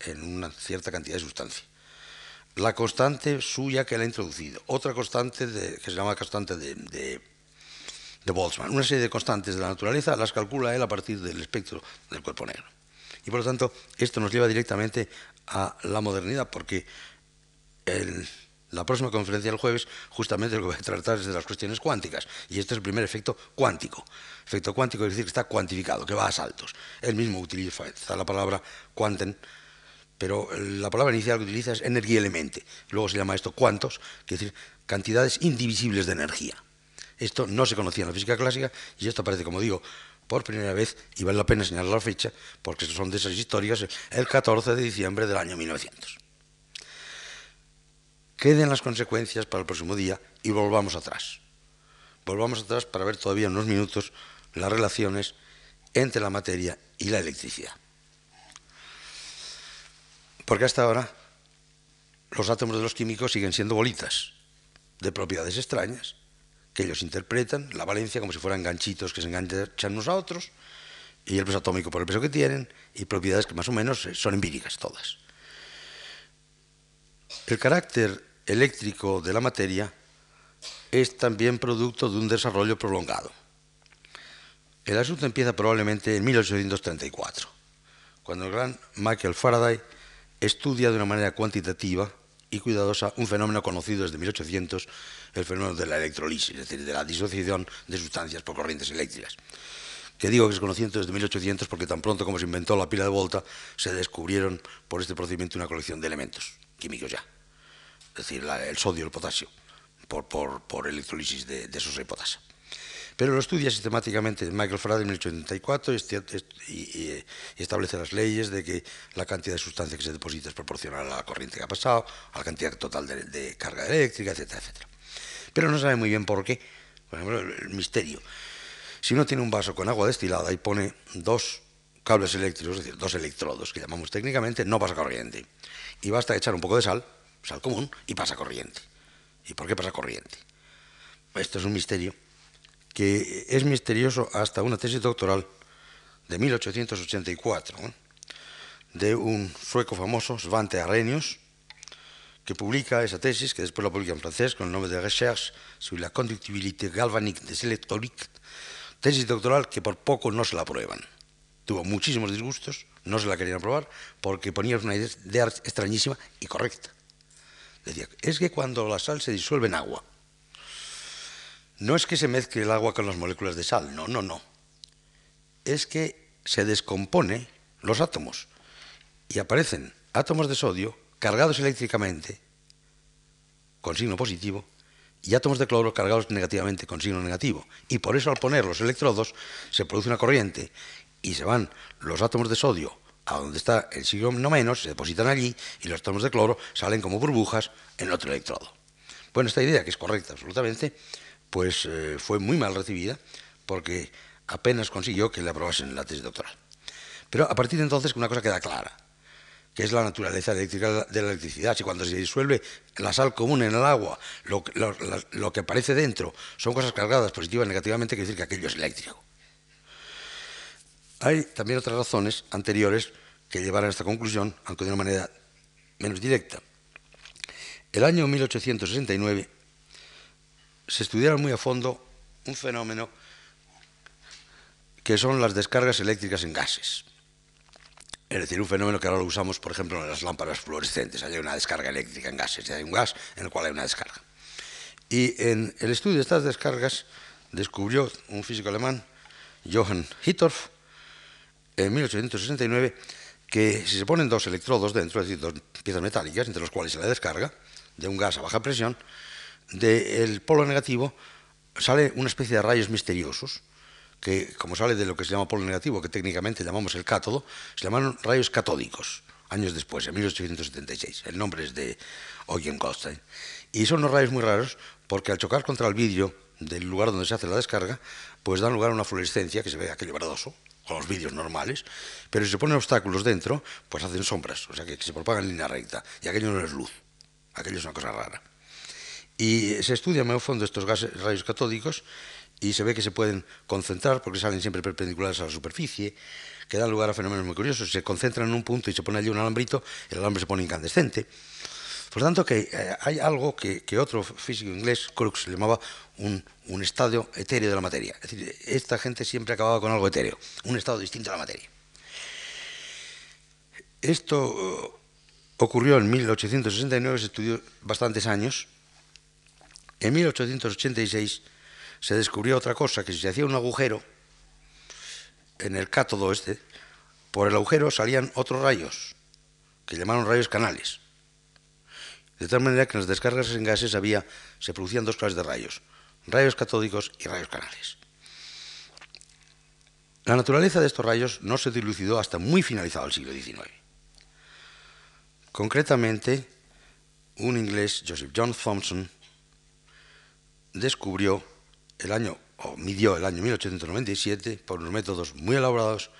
en una cierta cantidad de sustancia la constante suya que él ha introducido, otra constante que se llama constante de, Boltzmann, una serie de constantes de la naturaleza las calcula él a partir del espectro del cuerpo negro. Y por lo tanto, esto nos lleva directamente a la modernidad, porque la próxima conferencia del jueves justamente lo que voy a tratar es de las cuestiones cuánticas, y este es el primer efecto cuántico. Efecto cuántico es decir que está cuantificado, que va a saltos. Él mismo utiliza la palabra quanten pero la palabra inicial que utiliza es energía elemente. Luego se llama esto cuantos, que es decir, cantidades indivisibles de energía. Esto no se conocía en la física clásica y esto aparece, como digo, por primera vez, y vale la pena señalar la fecha, porque son de esas historias, el 14 de diciembre del año 1900. Queden las consecuencias para el próximo día y volvamos atrás. Volvamos atrás para ver todavía en unos minutos las relaciones entre la materia y la electricidad. Porque hasta ahora los átomos de los químicos siguen siendo bolitas de propiedades extrañas que ellos interpretan, la valencia como si fueran ganchitos que se enganchan unos a otros, y el peso atómico por el peso que tienen, y propiedades que más o menos son empíricas todas. El carácter eléctrico de la materia es también producto de un desarrollo prolongado. El asunto empieza probablemente en 1834, cuando el gran Michael Faraday estudia de una manera cuantitativa y cuidadosa un fenómeno conocido desde 1800, el fenómeno de la electrolisis, es decir, de la disociación de sustancias por corrientes eléctricas. Que digo que es conocido desde 1800 porque tan pronto como se inventó la pila de Volta, se descubrieron por este procedimiento una colección de elementos químicos ya. Es decir, el sodio y el potasio, por, por, electrolisis de, de esos potasa. Pero lo estudia sistemáticamente Michael Faraday en 1884 y, establece las leyes de que la cantidad de sustancia que se deposita es proporcional a la corriente que ha pasado, a la cantidad total de, carga eléctrica, etcétera, etcétera. Pero no sabe muy bien por qué. Por ejemplo, el misterio. Si uno tiene un vaso con agua destilada y pone dos cables eléctricos, es decir, dos electrodos que llamamos técnicamente, no pasa corriente. Y basta echar un poco de sal, sal común, y pasa corriente. ¿Y por qué pasa corriente? Esto es un misterio que es misterioso hasta una tesis doctoral de 1884 de un sueco famoso, Svante Arrhenius, que publica esa tesis, que después la publica en francés con el nombre de Recherche sur la conductibilité galvanique des électroniques, tesis doctoral que por poco no se la aprueban. Tuvo muchísimos disgustos, no se la querían aprobar porque ponía una idea extrañísima y correcta. Decía, es que cuando la sal se disuelve en agua, no es que se mezcle el agua con las moléculas de sal, no, no, no. Es que se descompone los átomos y aparecen átomos de sodio cargados eléctricamente con signo positivo y átomos de cloro cargados negativamente con signo negativo. Y por eso al poner los electrodos se produce una corriente y se van los átomos de sodio a donde está el signo no menos, se depositan allí y los átomos de cloro salen como burbujas en otro electrodo. Bueno, esta idea, que es correcta absolutamente, pues eh, fue muy mal recibida porque apenas consiguió que le aprobasen la tesis doctoral. Pero a partir de entonces una cosa queda clara que es la naturaleza eléctrica de la electricidad. Si cuando se disuelve la sal común en el agua, lo, que aparece dentro son cosas cargadas positivas y negativamente, quiere decir que aquello es eléctrico. Hay también otras razones anteriores que llevaron a esta conclusión, aunque de una manera menos directa. El año 1869 se estudiaron muy a fondo un fenómeno que son las descargas eléctricas en gases. Es decir, un fenómeno que ahora lo usamos, por ejemplo, en las lámparas fluorescentes. Hay una descarga eléctrica en gases, hay un gas en el cual hay una descarga. Y en el estudio de estas descargas descubrió un físico alemán, Johann Hittorf, en 1869, que si se ponen dos electrodos dentro, es decir, dos piezas metálicas, entre los cuales se la descarga, de un gas a baja presión, del polo negativo sale una especie de rayos misteriosos que como sale de lo que se llama polo negativo, que técnicamente llamamos el cátodo, se llamaron rayos catódicos, años después, en 1876. El nombre es de Eugen Goldstein. Y son unos rayos muy raros porque al chocar contra el vidrio del lugar donde se hace la descarga, pues dan lugar a una fluorescencia que se ve aquello verdoso, con los vidrios normales, pero si se ponen obstáculos dentro, pues hacen sombras, o sea que se propagan en línea recta, y aquello no es luz, aquello es una cosa rara. Y se estudia muy a fondo estos gases, rayos catódicos y se ve que se pueden concentrar porque salen siempre perpendiculares a la superficie, que dan lugar a fenómenos muy curiosos. Se concentran en un punto y se pone allí un alambrito, el alambre se pone incandescente. Por tanto, que eh, hay algo que, otro físico inglés, Crookes, llamaba un, un, estado etéreo de la materia. Es decir, esta gente siempre acababa con algo etéreo, un estado distinto a la materia. Esto uh, ocurrió en 1869, se estudió bastantes años. En 1886 se descubrió otra cosa, que si se hacía un agujero en el cátodo este, por el agujero salían otros rayos, que llamaron rayos canales. De tal manera que en las descargas en gases había, se producían dos clases de rayos, rayos catódicos y rayos canales. La naturaleza de estos rayos no se dilucidó hasta muy finalizado el siglo XIX. Concretamente, un inglés, Joseph John Thomson, descubrió el año, o midió el año 1897, por unos métodos muy elaborados,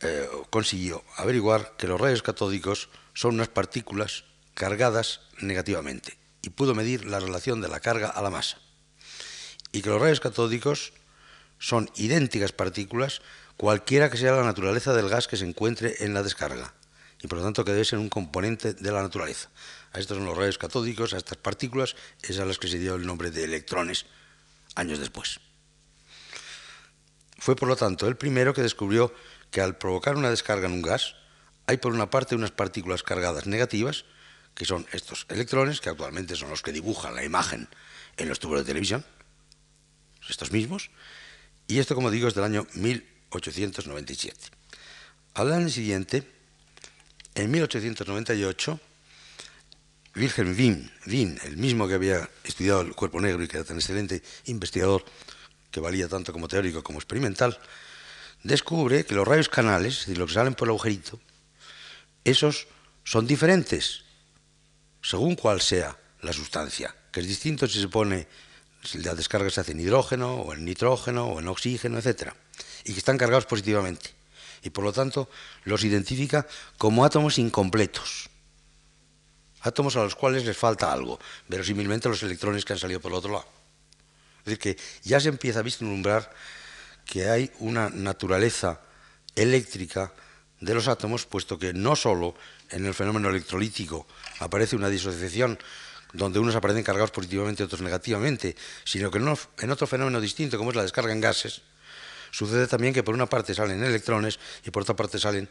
eh, consiguió averiguar que los rayos catódicos son unas partículas cargadas negativamente y pudo medir la relación de la carga a la masa. Y que los rayos catódicos son idénticas partículas cualquiera que sea la naturaleza del gas que se encuentre en la descarga y por lo tanto que debe ser un componente de la naturaleza. A estos son los rayos catódicos, a estas partículas, es a las que se dio el nombre de electrones años después. Fue, por lo tanto, el primero que descubrió que al provocar una descarga en un gas, hay por una parte unas partículas cargadas negativas, que son estos electrones, que actualmente son los que dibujan la imagen en los tubos de televisión, estos mismos, y esto, como digo, es del año 1897. Al año siguiente, en 1898, Wilhelm Wien, el mismo que había estudiado el cuerpo negro y que era tan excelente investigador, que valía tanto como teórico como experimental, descubre que los rayos canales, es decir, los que salen por el agujerito, esos son diferentes según cuál sea la sustancia, que es distinto si se pone, si la descarga se hace en hidrógeno, o en nitrógeno, o en oxígeno, etc. Y que están cargados positivamente. Y por lo tanto los identifica como átomos incompletos. Átomos a los cuales les falta algo, verosímilmente los electrones que han salido por el otro lado. Es decir, que ya se empieza a vislumbrar que hay una naturaleza eléctrica de los átomos, puesto que no solo en el fenómeno electrolítico aparece una disociación donde unos aparecen cargados positivamente y otros negativamente, sino que en otro fenómeno distinto, como es la descarga en gases, sucede también que por una parte salen electrones y por otra parte salen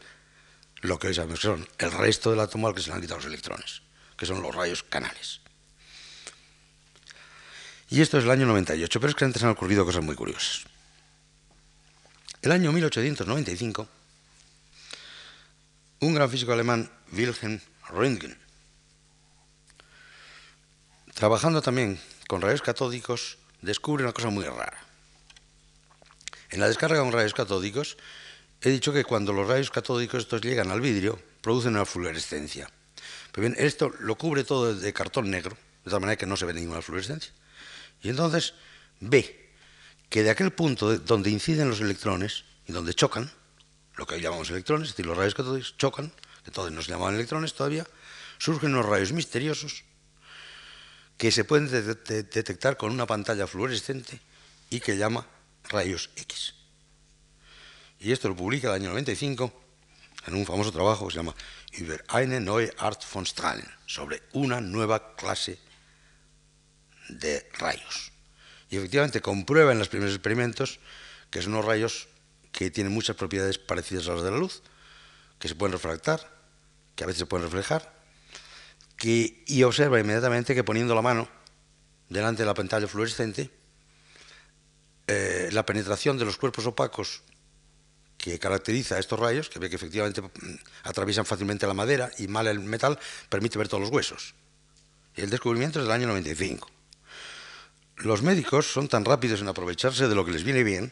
lo que hoy sabemos que son el resto del átomo al que se le han quitado los electrones, que son los rayos canales. Y esto es el año 98, pero es que antes han ocurrido cosas muy curiosas. El año 1895, un gran físico alemán, Wilhelm Röntgen, trabajando también con rayos catódicos, descubre una cosa muy rara. En la descarga con rayos catódicos, he dicho que cuando los rayos catódicos estos llegan al vidrio, producen una fluorescencia. Pero bien, esto lo cubre todo de cartón negro, de tal manera que no se ve ninguna fluorescencia. Y entonces ve que de aquel punto donde inciden los electrones y donde chocan, lo que hoy llamamos electrones, es decir, los rayos catódicos chocan, que todos no se llamaban electrones todavía, surgen unos rayos misteriosos que se pueden detectar con una pantalla fluorescente y que llama rayos X. Y esto lo publica el año 95 en un famoso trabajo que se llama Über eine neue Art von Strahlen, sobre una nueva clase de rayos. Y efectivamente comprueba en los primeros experimentos que son unos rayos que tienen muchas propiedades parecidas a las de la luz, que se pueden refractar, que a veces se pueden reflejar, que, y observa inmediatamente que poniendo la mano delante de la pantalla fluorescente, eh, la penetración de los cuerpos opacos que caracteriza a estos rayos, que ve que efectivamente mm, atraviesan fácilmente la madera y mal el metal, permite ver todos los huesos. Y el descubrimiento es del año 95. Los médicos son tan rápidos en aprovecharse de lo que les viene bien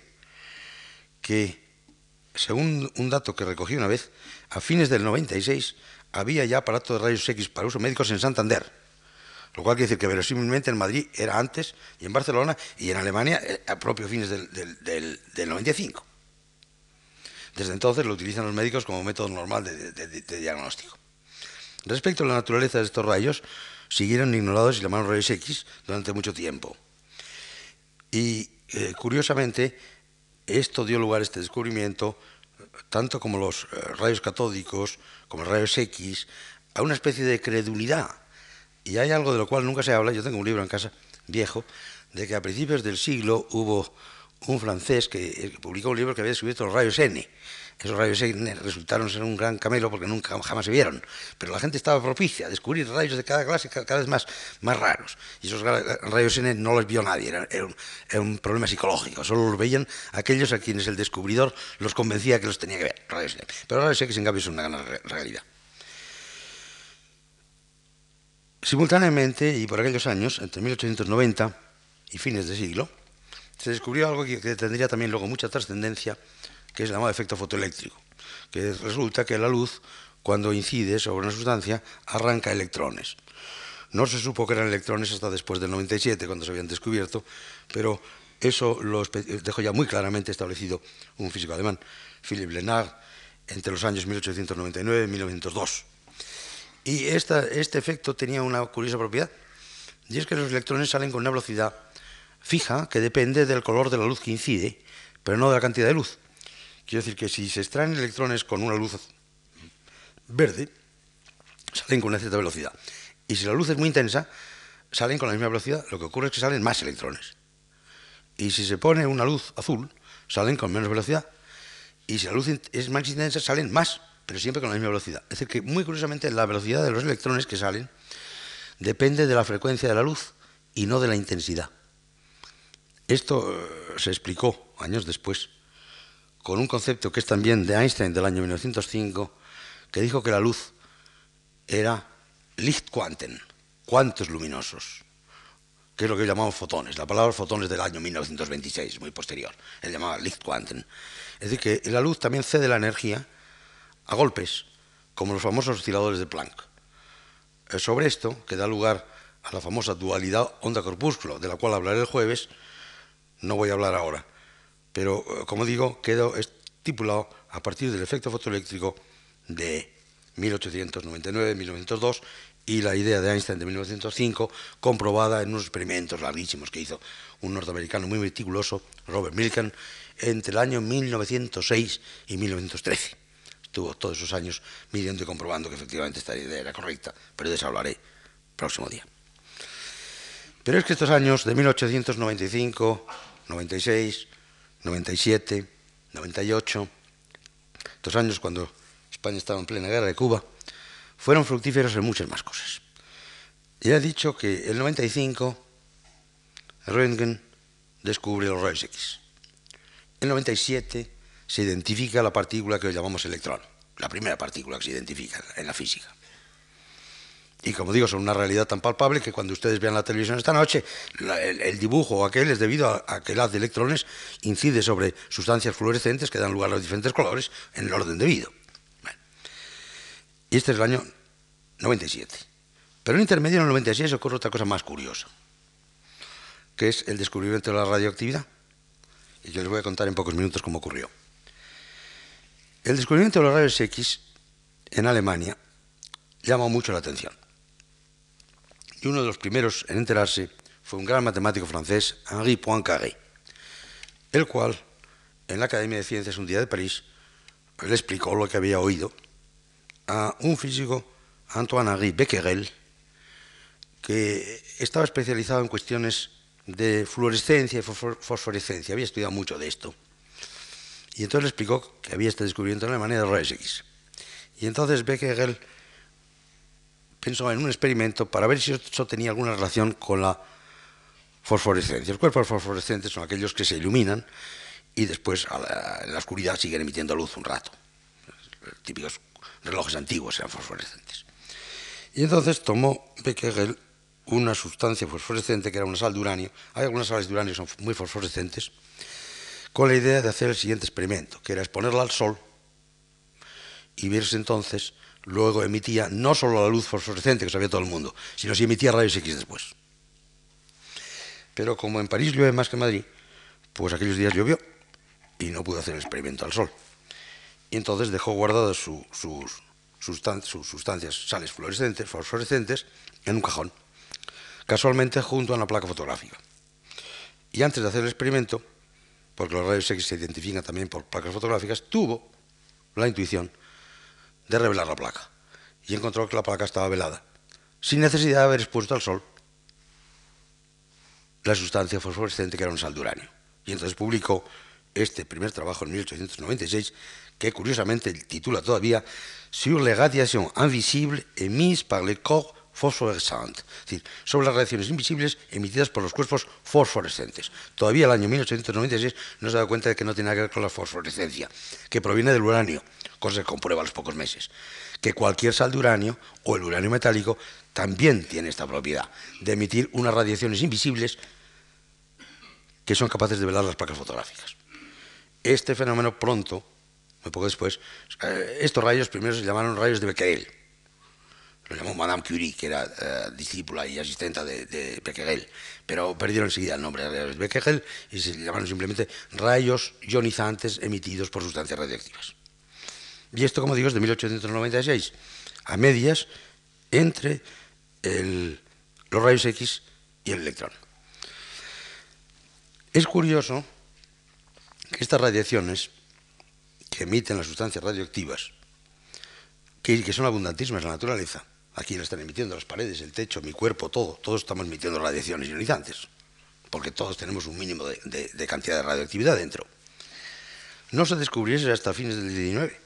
que, según un dato que recogí una vez, a fines del 96 había ya aparatos de rayos X para uso médicos en Santander. Lo cual quiere decir que verosímilmente en Madrid era antes y en Barcelona y en Alemania eh, a propios fines del, del, 95. Desde entonces lo utilizan los médicos como método normal de, diagnóstico. Respecto a la naturaleza de estos rayos, siguieron ignorados y llamaron rayos X durante mucho tiempo. Y eh, curiosamente, esto dio lugar a este descubrimiento, tanto como los eh, rayos catódicos, como los rayos X, a una especie de credulidad. Y hay algo de lo cual nunca se habla, yo tengo un libro en casa viejo, de que a principios del siglo hubo un francés que, eh, publicó un libro que había descubierto los rayos N. Esos rayos N resultaron ser un gran camelo porque nunca jamás se vieron. Pero la gente estaba propicia a descubrir rayos de cada clase cada vez más, más raros. Y esos rayos N no los vio nadie, era, un, problema psicológico. Solo los veían aquellos a quienes el descubridor los convencía que los tenía que ver. Rayos N. Pero rayos X en cambio son una gran realidad. Simultáneamente, y por aquellos años, entre 1890 y fines de siglo, se descubrió algo que, tendría también luego mucha trascendencia, que es el llamado efecto fotoeléctrico, que resulta que la luz, cuando incide sobre una sustancia, arranca electrones. No se supo que eran electrones hasta después del 97, cuando se habían descubierto, pero eso lo dejó ya muy claramente establecido un físico alemán, Philipp Lenard, entre los años 1899 y 1902. Y este efecto tenía una curiosa propiedad, y es que los electrones salen con una velocidad fija que depende del color de la luz que incide, pero no de la cantidad de luz. Quiero decir que si se extraen electrones con una luz verde, salen con una cierta velocidad. Y si la luz es muy intensa, salen con la misma velocidad. Lo que ocurre es que salen más electrones. Y si se pone una luz azul, salen con menos velocidad. Y si la luz es más intensa, salen más, pero siempre con la misma velocidad. Es decir, que muy curiosamente la velocidad de los electrones que salen depende de la frecuencia de la luz y no de la intensidad. Esto eh, se explicó años después con un concepto que es también de Einstein del año 1905, que dijo que la luz era Lichtquanten, cuantos luminosos, que es lo que llamamos fotones. La palabra fotones del año 1926, muy posterior. Él llamaba Lichtquanten. Es decir, que la luz también cede la energía a golpes, como los famosos osciladores de Planck. Sobre esto, que da lugar a la famosa dualidad onda-corpúsculo, de la cual hablaré el jueves, no voy a hablar ahora. Pero, eh, como digo, quedó estipulado a partir del efecto fotoeléctrico de 1899-1902 y la idea de Einstein de 1905, comprobada en unos experimentos larguísimos que hizo un norteamericano muy meticuloso, Robert Milken, entre el año 1906 y 1913. Estuvo todos esos años midiendo y comprobando que efectivamente esta idea era correcta, pero de eso hablaré próximo día. Pero es que estos años de 1895, 96, 97, 98, estos años cuando España estaba en plena guerra de Cuba, fueron fructíferos en muchas más cosas. Ya he dicho que el 95 Röntgen descubre los rayos X. El 97 se identifica la partícula que llamamos electrón, la primera partícula que se identifica en la física. Y como digo, son una realidad tan palpable que cuando ustedes vean la televisión esta noche, el, dibujo aquel es debido a, que el haz de electrones incide sobre sustancias fluorescentes que dan lugar a los diferentes colores en el orden debido. Y este es el año 97. Pero en intermedio, en el 96, ocurre otra cosa más curiosa, que es el descubrimiento de la radioactividad. Y yo les voy a contar en pocos minutos cómo ocurrió. El descubrimiento de los rayos X en Alemania llamó mucho la atención. Y uno de los primeros en enterarse fue un gran matemático francés, Henri Poincaré, el cual, en la Academia de Ciencias un día de París, le explicó lo que había oído a un físico, Antoine-Henri Becquerel, que estaba especializado en cuestiones de fluorescencia y fosforescencia, había estudiado mucho de esto. Y entonces le explicó que había este descubrimiento en Alemania de X. Y entonces Becquerel pensó en un experimento para ver si eso tenía alguna relación con la fosforescencia. Los cuerpos fosforescentes son aquellos que se iluminan y después en la oscuridad siguen emitiendo luz un rato. Típicos relojes antiguos eran fosforescentes. Y entonces tomó Becquerel una sustancia fosforescente que era una sal de uranio. Hay algunas sales de uranio que son muy fosforescentes, con la idea de hacer el siguiente experimento, que era exponerla al sol y verse entonces, luego emitía no solo la luz fosforescente que sabía todo el mundo, sino si emitía rayos X después. Pero como en París llueve más que en Madrid, pues aquellos días llovió y no pudo hacer el experimento al sol y entonces dejó guardadas sus, sustancias, sales fluorescentes, fosforescentes en un cajón, casualmente junto a una placa fotográfica. Y antes de hacer el experimento, porque los rayos X se identifican también por placas fotográficas, tuvo la intuición de revelar la placa y encontró que la placa estaba velada, sin necesidad de haber expuesto al sol la sustancia fosforescente que era un sal de uranio. Y entonces publicó este primer trabajo en 1896 que curiosamente titula todavía Sur les radiations invisibles émises par les corps fosforescentes, es decir, sobre las radiaciones invisibles emitidas por los cuerpos fosforescentes. Todavía el año 1896 no se da cuenta de que no tiene nada que ver con la fosforescencia, que proviene del uranio, cosa que comprueba a los pocos meses, que cualquier sal de uranio o el uranio metálico también tiene esta propiedad de emitir unas radiaciones invisibles que son capaces de velar las placas fotográficas. Este fenómeno pronto muy poco después, eh, estos rayos primero se llamaron rayos de Becquerel. Lo llamó Madame Curie, que era eh, discípula y asistenta de, Becquerel, pero perdieron enseguida el nombre de Becquerel y se llamaron simplemente rayos ionizantes emitidos por sustancias radiactivas. Y esto, como digo, es de 1896, a medias entre los rayos X y el electrón. Es curioso que estas radiaciones que emiten las sustancias radioactivas, que, que son abundantísimas en la naturaleza. Aquí la están emitiendo las paredes, el techo, mi cuerpo, todo. Todos estamos emitiendo radiaciones ionizantes, porque todos tenemos un mínimo de, cantidad de radioactividad dentro. No se descubriese hasta fines del 19,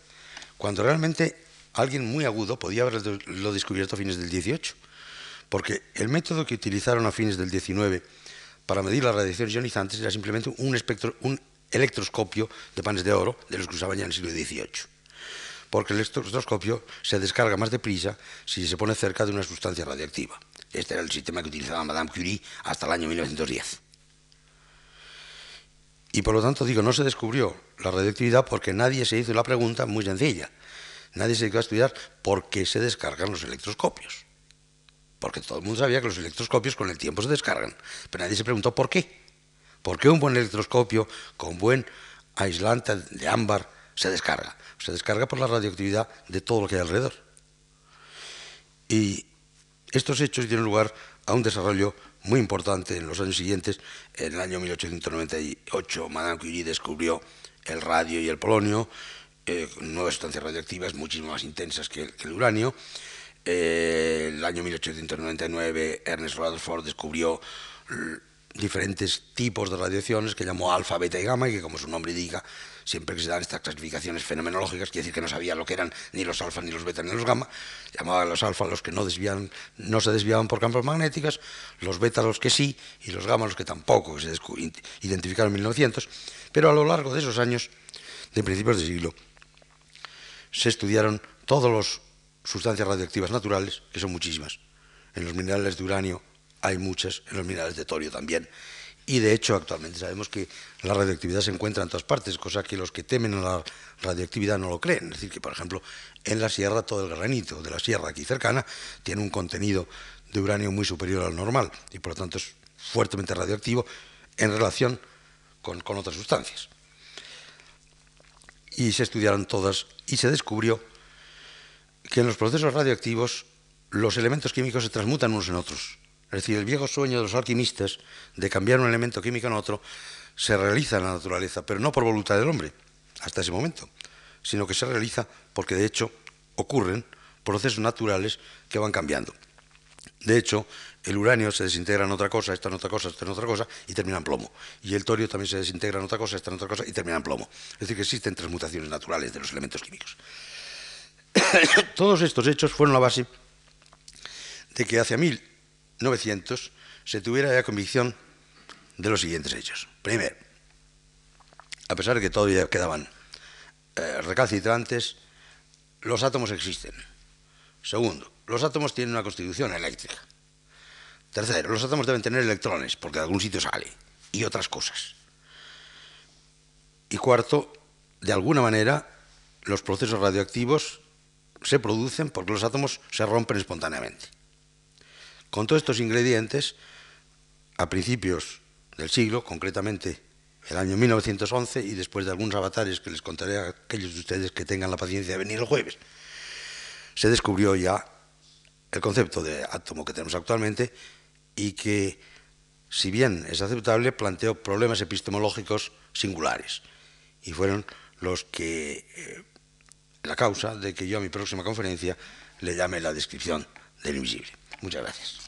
cuando realmente alguien muy agudo podía haberlo descubierto a fines del 18, porque el método que utilizaron a fines del 19 para medir las radiaciones ionizantes era simplemente un, un electroscopio de panes de oro de los que usaban ya en el siglo XVIII. Porque el electroscopio se descarga más deprisa si se pone cerca de una sustancia radiactiva. Este era el sistema que utilizaba Madame Curie hasta el año 1910. Y por lo tanto digo, no se descubrió la radioactividad porque nadie se hizo la pregunta muy sencilla. Nadie se dedicó a estudiar por qué se descargan los electroscopios. Porque todo el mundo sabía que los electroscopios con el tiempo se descargan. Pero nadie se preguntó por qué. ¿Por qué un buen electroscopio con buen aislante de ámbar se descarga. Se descarga por la radioactividad de todo lo que hay alrededor. Y estos hechos dieron lugar a un desarrollo muy importante en los años siguientes. En el año 1898, Madame Curie descubrió el radio y el polonio, eh, nuevas sustancias radioactivas muchísimo más intensas que el, uranio. Eh, el año 1899, Ernest Rutherford descubrió diferentes tipos de radiaciones que llamó alfa, beta y gamma, y que como su nombre indica, siempre que se dan estas clasificaciones fenomenológicas, quiere decir que no sabía lo que eran ni los alfa, ni los beta, ni los gamma, llamaba a los alfa los que no, no se desviaban por campos magnéticos, los beta los que sí, y los gamma los que tampoco, que se identificaron en 1900, pero a lo largo de esos años, de principios de siglo, se estudiaron todas las sustancias radioactivas naturales, que son muchísimas. En los minerales de uranio hay muchas, en los minerales de torio también. Y de hecho, actualmente sabemos que la radioactividad se encuentra en todas partes, cosa que los que temen a la radioactividad no lo creen. Es decir, que por ejemplo, en la sierra todo el granito de la sierra aquí cercana tiene un contenido de uranio muy superior al normal y por lo tanto es fuertemente radioactivo en relación con, con otras sustancias. Y se estudiaron todas y se descubrió que en los procesos radioactivos los elementos químicos se transmutan unos en otros. Es decir, el viejo sueño de los alquimistas de cambiar un elemento químico en otro se realiza en la naturaleza, pero no por voluntad del hombre, hasta ese momento, sino que se realiza porque de hecho ocurren procesos naturales que van cambiando. De hecho, el uranio se desintegra en otra cosa, esta en otra cosa, esta en otra cosa, y termina en plomo. Y el torio también se desintegra en otra cosa, esta en otra cosa, y termina en plomo. Es decir, que existen transmutaciones naturales de los elementos químicos. [COUGHS] Todos estos hechos fueron la base de que hacia mil 900 se tuviera ya convicción de los siguientes hechos. Primero, a pesar de que todavía quedaban eh, recalcitrantes, los átomos existen. Segundo, los átomos tienen una constitución eléctrica. Tercero, los átomos deben tener electrones, porque de algún sitio sale, y otras cosas. Y cuarto, de alguna manera, los procesos radioactivos se producen porque los átomos se rompen espontáneamente. Con todos estos ingredientes, a principios del siglo, concretamente el año 1911, y después de algunos avatares que les contaré a aquellos de ustedes que tengan la paciencia de venir el jueves, se descubrió ya el concepto de átomo que tenemos actualmente y que, si bien es aceptable, planteó problemas epistemológicos singulares y fueron los que eh, la causa de que yo a mi próxima conferencia le llame la descripción del invisible. Muchas gracias.